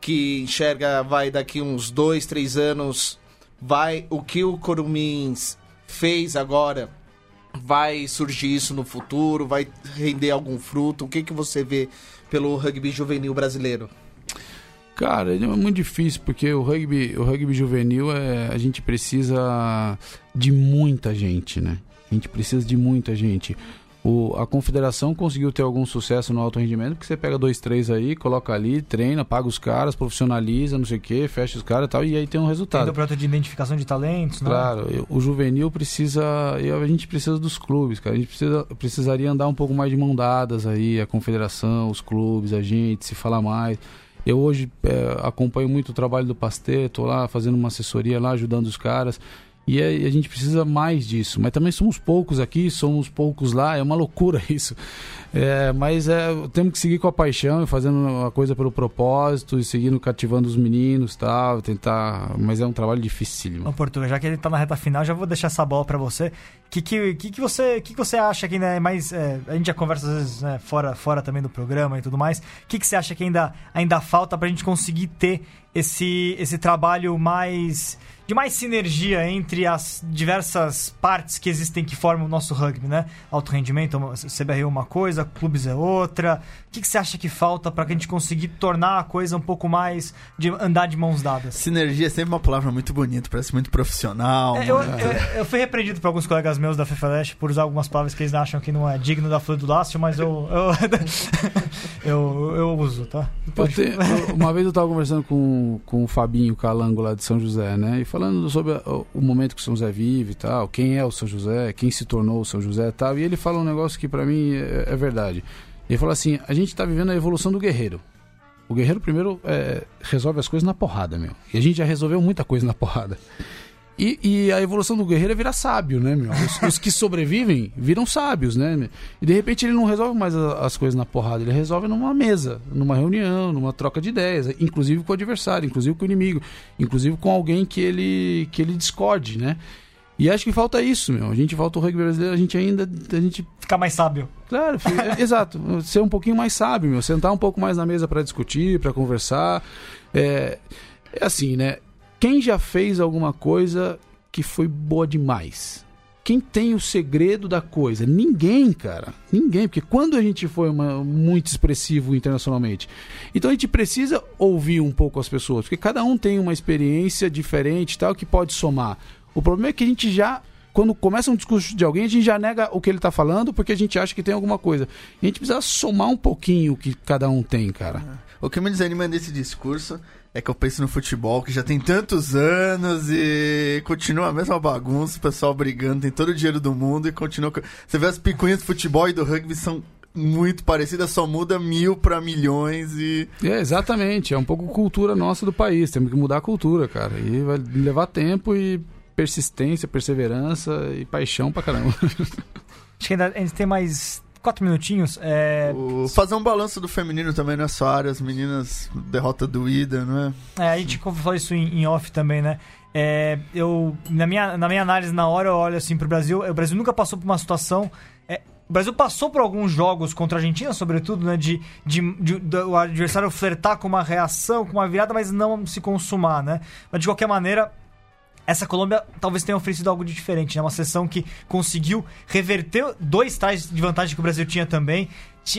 que enxerga, vai daqui uns dois, três anos, vai o que o Corumins fez agora, vai surgir isso no futuro, vai render algum fruto? O que, que você vê pelo rugby juvenil brasileiro? Cara, é muito difícil, porque o rugby, o rugby juvenil, é, a gente precisa de muita gente, né? A gente precisa de muita gente. O, a confederação conseguiu ter algum sucesso no alto rendimento, porque você pega dois, três aí, coloca ali, treina, paga os caras, profissionaliza, não sei o que, fecha os caras e tal, e aí tem um Tem resultado. o projeto de identificação de talentos, né? Claro, eu- o juvenil precisa. eu- a gente precisa dos clubes, cara. A gente precisa, precisaria andar um pouco mais de mão dadas aí, a confederação, os clubes, a gente, se falar mais. Eu hoje é, acompanho muito o trabalho do Pasteur, tô lá fazendo uma assessoria lá, ajudando os caras. E é- a gente precisa mais disso. Mas também somos poucos aqui, somos poucos lá, é uma loucura isso. É, mas é, temos que seguir com a paixão e fazendo a coisa pelo propósito e seguindo cativando os meninos e tal, tentar. Mas é um trabalho dificílimo. Ô, Portugal, já que ele tá na reta final, já vou deixar essa bola pra você. O que, que, que, você, que, que você acha que ainda é mais. é, a gente já conversa às vezes né, fora, fora também do programa e tudo mais. O que, que você acha que ainda, ainda falta pra gente conseguir ter esse, esse trabalho mais. De mais sinergia entre as diversas partes que existem que formam o nosso rugby, né? Alto rendimento, CBR é uma coisa, clubes é outra. O que, que você acha que falta pra que a gente conseguir tornar a coisa um pouco mais. de andar de mãos dadas? Sinergia é sempre uma palavra muito bonita, parece muito profissional. É, eu, muito- eu- eu fui repreendido por alguns colegas colegas meus da FEFELESH por usar algumas palavras que eles acham que não é digno da flor do lácio, mas eu eu, eu, eu, uso, tá? Pode... Te, uma vez eu estava conversando com, com o Fabinho Calango lá de São José, né? E falando sobre o, momento que o São José vive e tal, quem é o São José, quem se tornou o São José e tal. E ele fala um negócio que para mim é, é verdade. Ele falou assim: a gente está vivendo a evolução do guerreiro. O guerreiro primeiro é, resolve as coisas na porrada, meu. E a gente já resolveu muita coisa na porrada. E, e, a evolução do guerreiro é virar sábio, né, meu? Os, os, que sobrevivem viram sábios, né? E de repente ele não resolve mais as coisas na porrada, ele resolve numa mesa, numa reunião, numa troca de ideias, inclusive com o adversário, inclusive com o inimigo, inclusive com alguém que ele, que ele discorde, né? E acho que falta isso, meu. A gente volta ao rugby brasileiro, a gente ainda. A gente... Ficar mais sábio. Claro, é, exato. Ser um pouquinho mais sábio, meu. Sentar um pouco mais na mesa para discutir, para conversar. É, é assim, né? Quem já fez alguma coisa que foi boa demais? Quem tem o segredo da coisa? Ninguém, cara. Ninguém. Porque quando a gente foi uma, muito expressivo internacionalmente? Então a gente precisa ouvir um pouco as pessoas. Porque cada um tem uma experiência diferente tal que pode somar. O problema é que a gente já quando começa um discurso de alguém, a gente já nega o que ele está falando porque a gente acha que tem alguma coisa. A gente precisa somar um pouquinho o que cada um tem, cara. É. O que me desanima nesse discurso é que eu penso no futebol que já tem tantos anos e continua a mesma bagunça, o pessoal brigando, tem todo o dinheiro do mundo e continua. Você vê as picuinhas do futebol e do rugby são muito parecida, só muda mil para milhões e. É, exatamente. É um pouco cultura nossa do país. Temos que mudar a cultura, cara. E vai levar tempo e persistência, perseverança e paixão pra caramba. Acho que ainda a gente tem mais quatro minutinhos. É... O... Fazer um balanço do feminino também nessa é área, as meninas, derrota doída, não é? É, a gente falou isso em, em off também, né? É, eu, na, minha, na minha análise, na hora, eu olho assim pro Brasil. O Brasil nunca passou por uma situação. É, o Brasil passou por alguns jogos contra a Argentina, sobretudo, né? De, de, de, de, o adversário flertar com uma reação, com uma virada, mas não se consumar, né? Mas de qualquer maneira, essa Colômbia talvez tenha oferecido algo de diferente, né? Uma seleção que conseguiu reverter dois tais de vantagem que o Brasil tinha também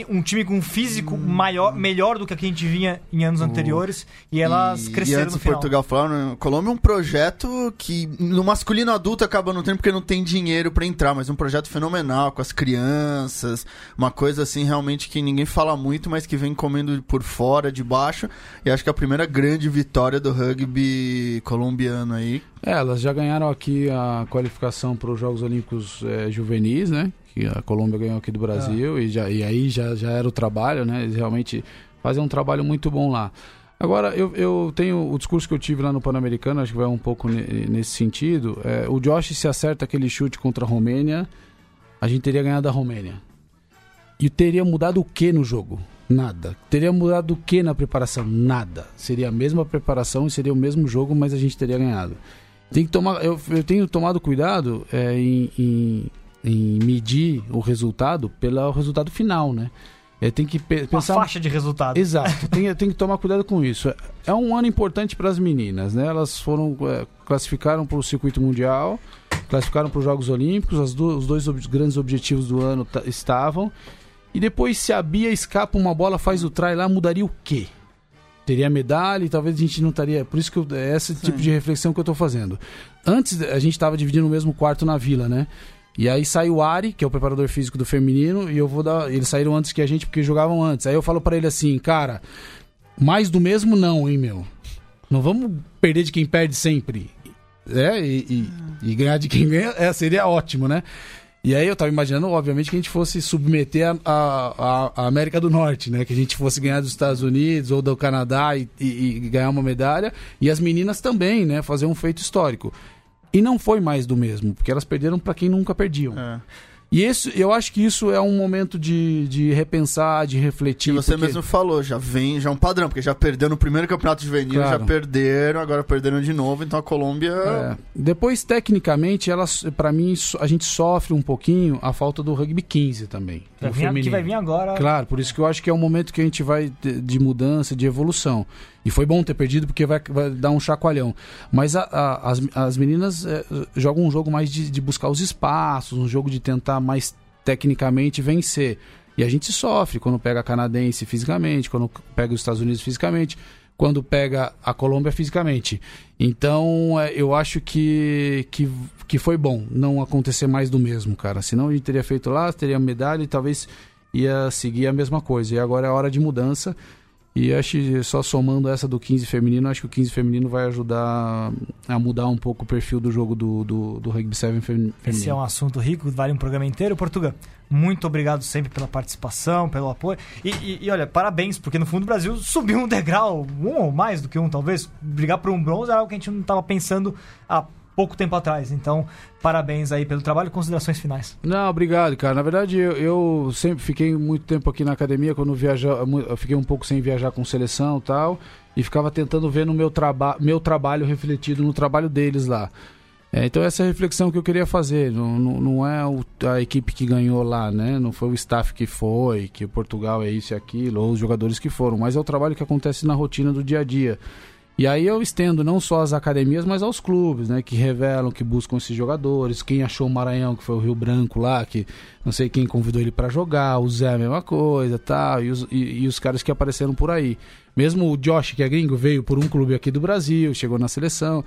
um time com um físico hum. maior, melhor do que a que a gente vinha em anos anteriores e elas e, cresceram e antes no final. Portugal falaram, Colômbia é um projeto que no masculino adulto acaba não tendo porque não tem dinheiro para entrar, mas um projeto fenomenal com as crianças, uma coisa assim realmente que ninguém fala muito, mas que vem comendo por fora, de baixo, e acho que é a primeira grande vitória do rugby colombiano aí. É, elas já ganharam aqui a qualificação para os Jogos Olímpicos é, Juvenis, né? Que a Colômbia ganhou aqui do Brasil e, já, e aí já, já era o trabalho, né? Eles realmente fazem um trabalho muito bom lá. Agora, eu, eu tenho o discurso que eu tive lá no Pan-Americano, acho que vai um pouco nesse sentido. É, o Josh, se acerta aquele chute contra a Romênia, a gente teria ganhado a Romênia. E teria mudado o que no jogo? Nada. Teria mudado o que na preparação? Nada. Seria a mesma preparação e seria o mesmo jogo, mas a gente teria ganhado. Tem que tomar, eu, eu tenho tomado cuidado é, em, em em medir o resultado pelo resultado final, né? É, tem que pe pensar. Uma faixa de resultado. Exato, tem, tem que tomar cuidado com isso. É um ano importante para as meninas, né? Elas foram é, classificaram para o circuito mundial, classificaram para os Jogos Olímpicos, do, os dois ob grandes objetivos do ano estavam. E depois, se a Bia escapa uma bola, faz o try lá, mudaria o quê? Teria medalha e talvez a gente não estaria. Por isso que eu, é esse Sim. tipo de reflexão que eu estou fazendo. Antes, a gente estava dividindo o mesmo quarto na vila, né? E aí sai o Ari, que é o preparador físico do feminino, e eu vou dar. Eles saíram antes que a gente porque jogavam antes. Aí eu falo para ele assim, cara, mais do mesmo não, hein, meu. Não vamos perder de quem perde sempre. É, e, e, e ganhar de quem ganha é, seria ótimo, né? E aí eu tava imaginando, obviamente, que a gente fosse submeter a, a, a, América do Norte, né? Que a gente fosse ganhar dos Estados Unidos ou do Canadá e, e, e ganhar uma medalha. E as meninas também, né? Fazer um feito histórico. E não foi mais do mesmo, porque elas perderam para quem nunca perdiam. É. E isso, eu acho que isso é um momento de, de repensar, de refletir. E você porque... mesmo falou, já vem, já é um padrão, porque já perdeu no primeiro campeonato juvenil, claro. já perderam, agora perderam de novo, então a Colômbia. É. Depois, tecnicamente, elas, para mim, a gente sofre um pouquinho a falta do rugby 15 também. Vai vir, que vai vir agora. Claro, por isso que eu acho que é um momento que a gente vai de, de mudança, de evolução. E foi bom ter perdido porque vai, vai dar um chacoalhão. Mas a, a, as, as meninas é, jogam um jogo mais de, de buscar os espaços, um jogo de tentar mais tecnicamente vencer. E a gente sofre quando pega a canadense fisicamente, quando pega os Estados Unidos fisicamente. Quando pega a Colômbia fisicamente. Então, é, eu acho que, que, que foi bom não acontecer mais do mesmo, cara. Senão a gente teria feito lá, teria medalha e talvez ia seguir a mesma coisa. E agora é hora de mudança. E acho que só somando essa do 15 feminino, acho que o 15 feminino vai ajudar a mudar um pouco o perfil do jogo do, do, do Rugby 7 feminino. Esse é um assunto rico, vale um programa inteiro. Portugal, muito obrigado sempre pela participação, pelo apoio. E, e, e, olha, parabéns, porque no fundo o Brasil subiu um degrau, um ou mais do que um, talvez. Brigar por um bronze era algo que a gente não estava pensando há pouco tempo atrás. Então, parabéns aí pelo trabalho considerações finais. Não, obrigado, cara. Na verdade, eu, eu sempre fiquei muito tempo aqui na academia, quando viaja, fiquei um pouco sem viajar com seleção e tal, e ficava tentando ver no meu, traba meu trabalho refletido no trabalho deles lá. É, então essa é a reflexão que eu queria fazer. Não, não, não é o, a equipe que ganhou lá, né? Não foi o staff que foi, que Portugal é isso e aquilo, ou os jogadores que foram, mas é o trabalho que acontece na rotina do dia a dia. E aí eu estendo não só às academias, mas aos clubes, né? Que revelam, que buscam esses jogadores. Quem achou o Maranhão, que foi o Rio Branco lá, que não sei quem convidou ele para jogar, o Zé a mesma coisa, tal, e os, e, e os caras que apareceram por aí. Mesmo o Josh, que é gringo, veio por um clube aqui do Brasil, chegou na seleção.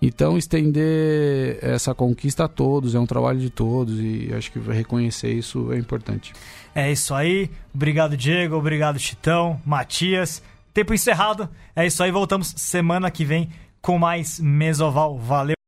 Então, estender essa conquista a todos, é um trabalho de todos e acho que reconhecer isso é importante. É isso aí. Obrigado, Diego. Obrigado, Chitão, Matias. Tempo encerrado. É isso aí. Voltamos semana que vem com mais Mesoval. Valeu.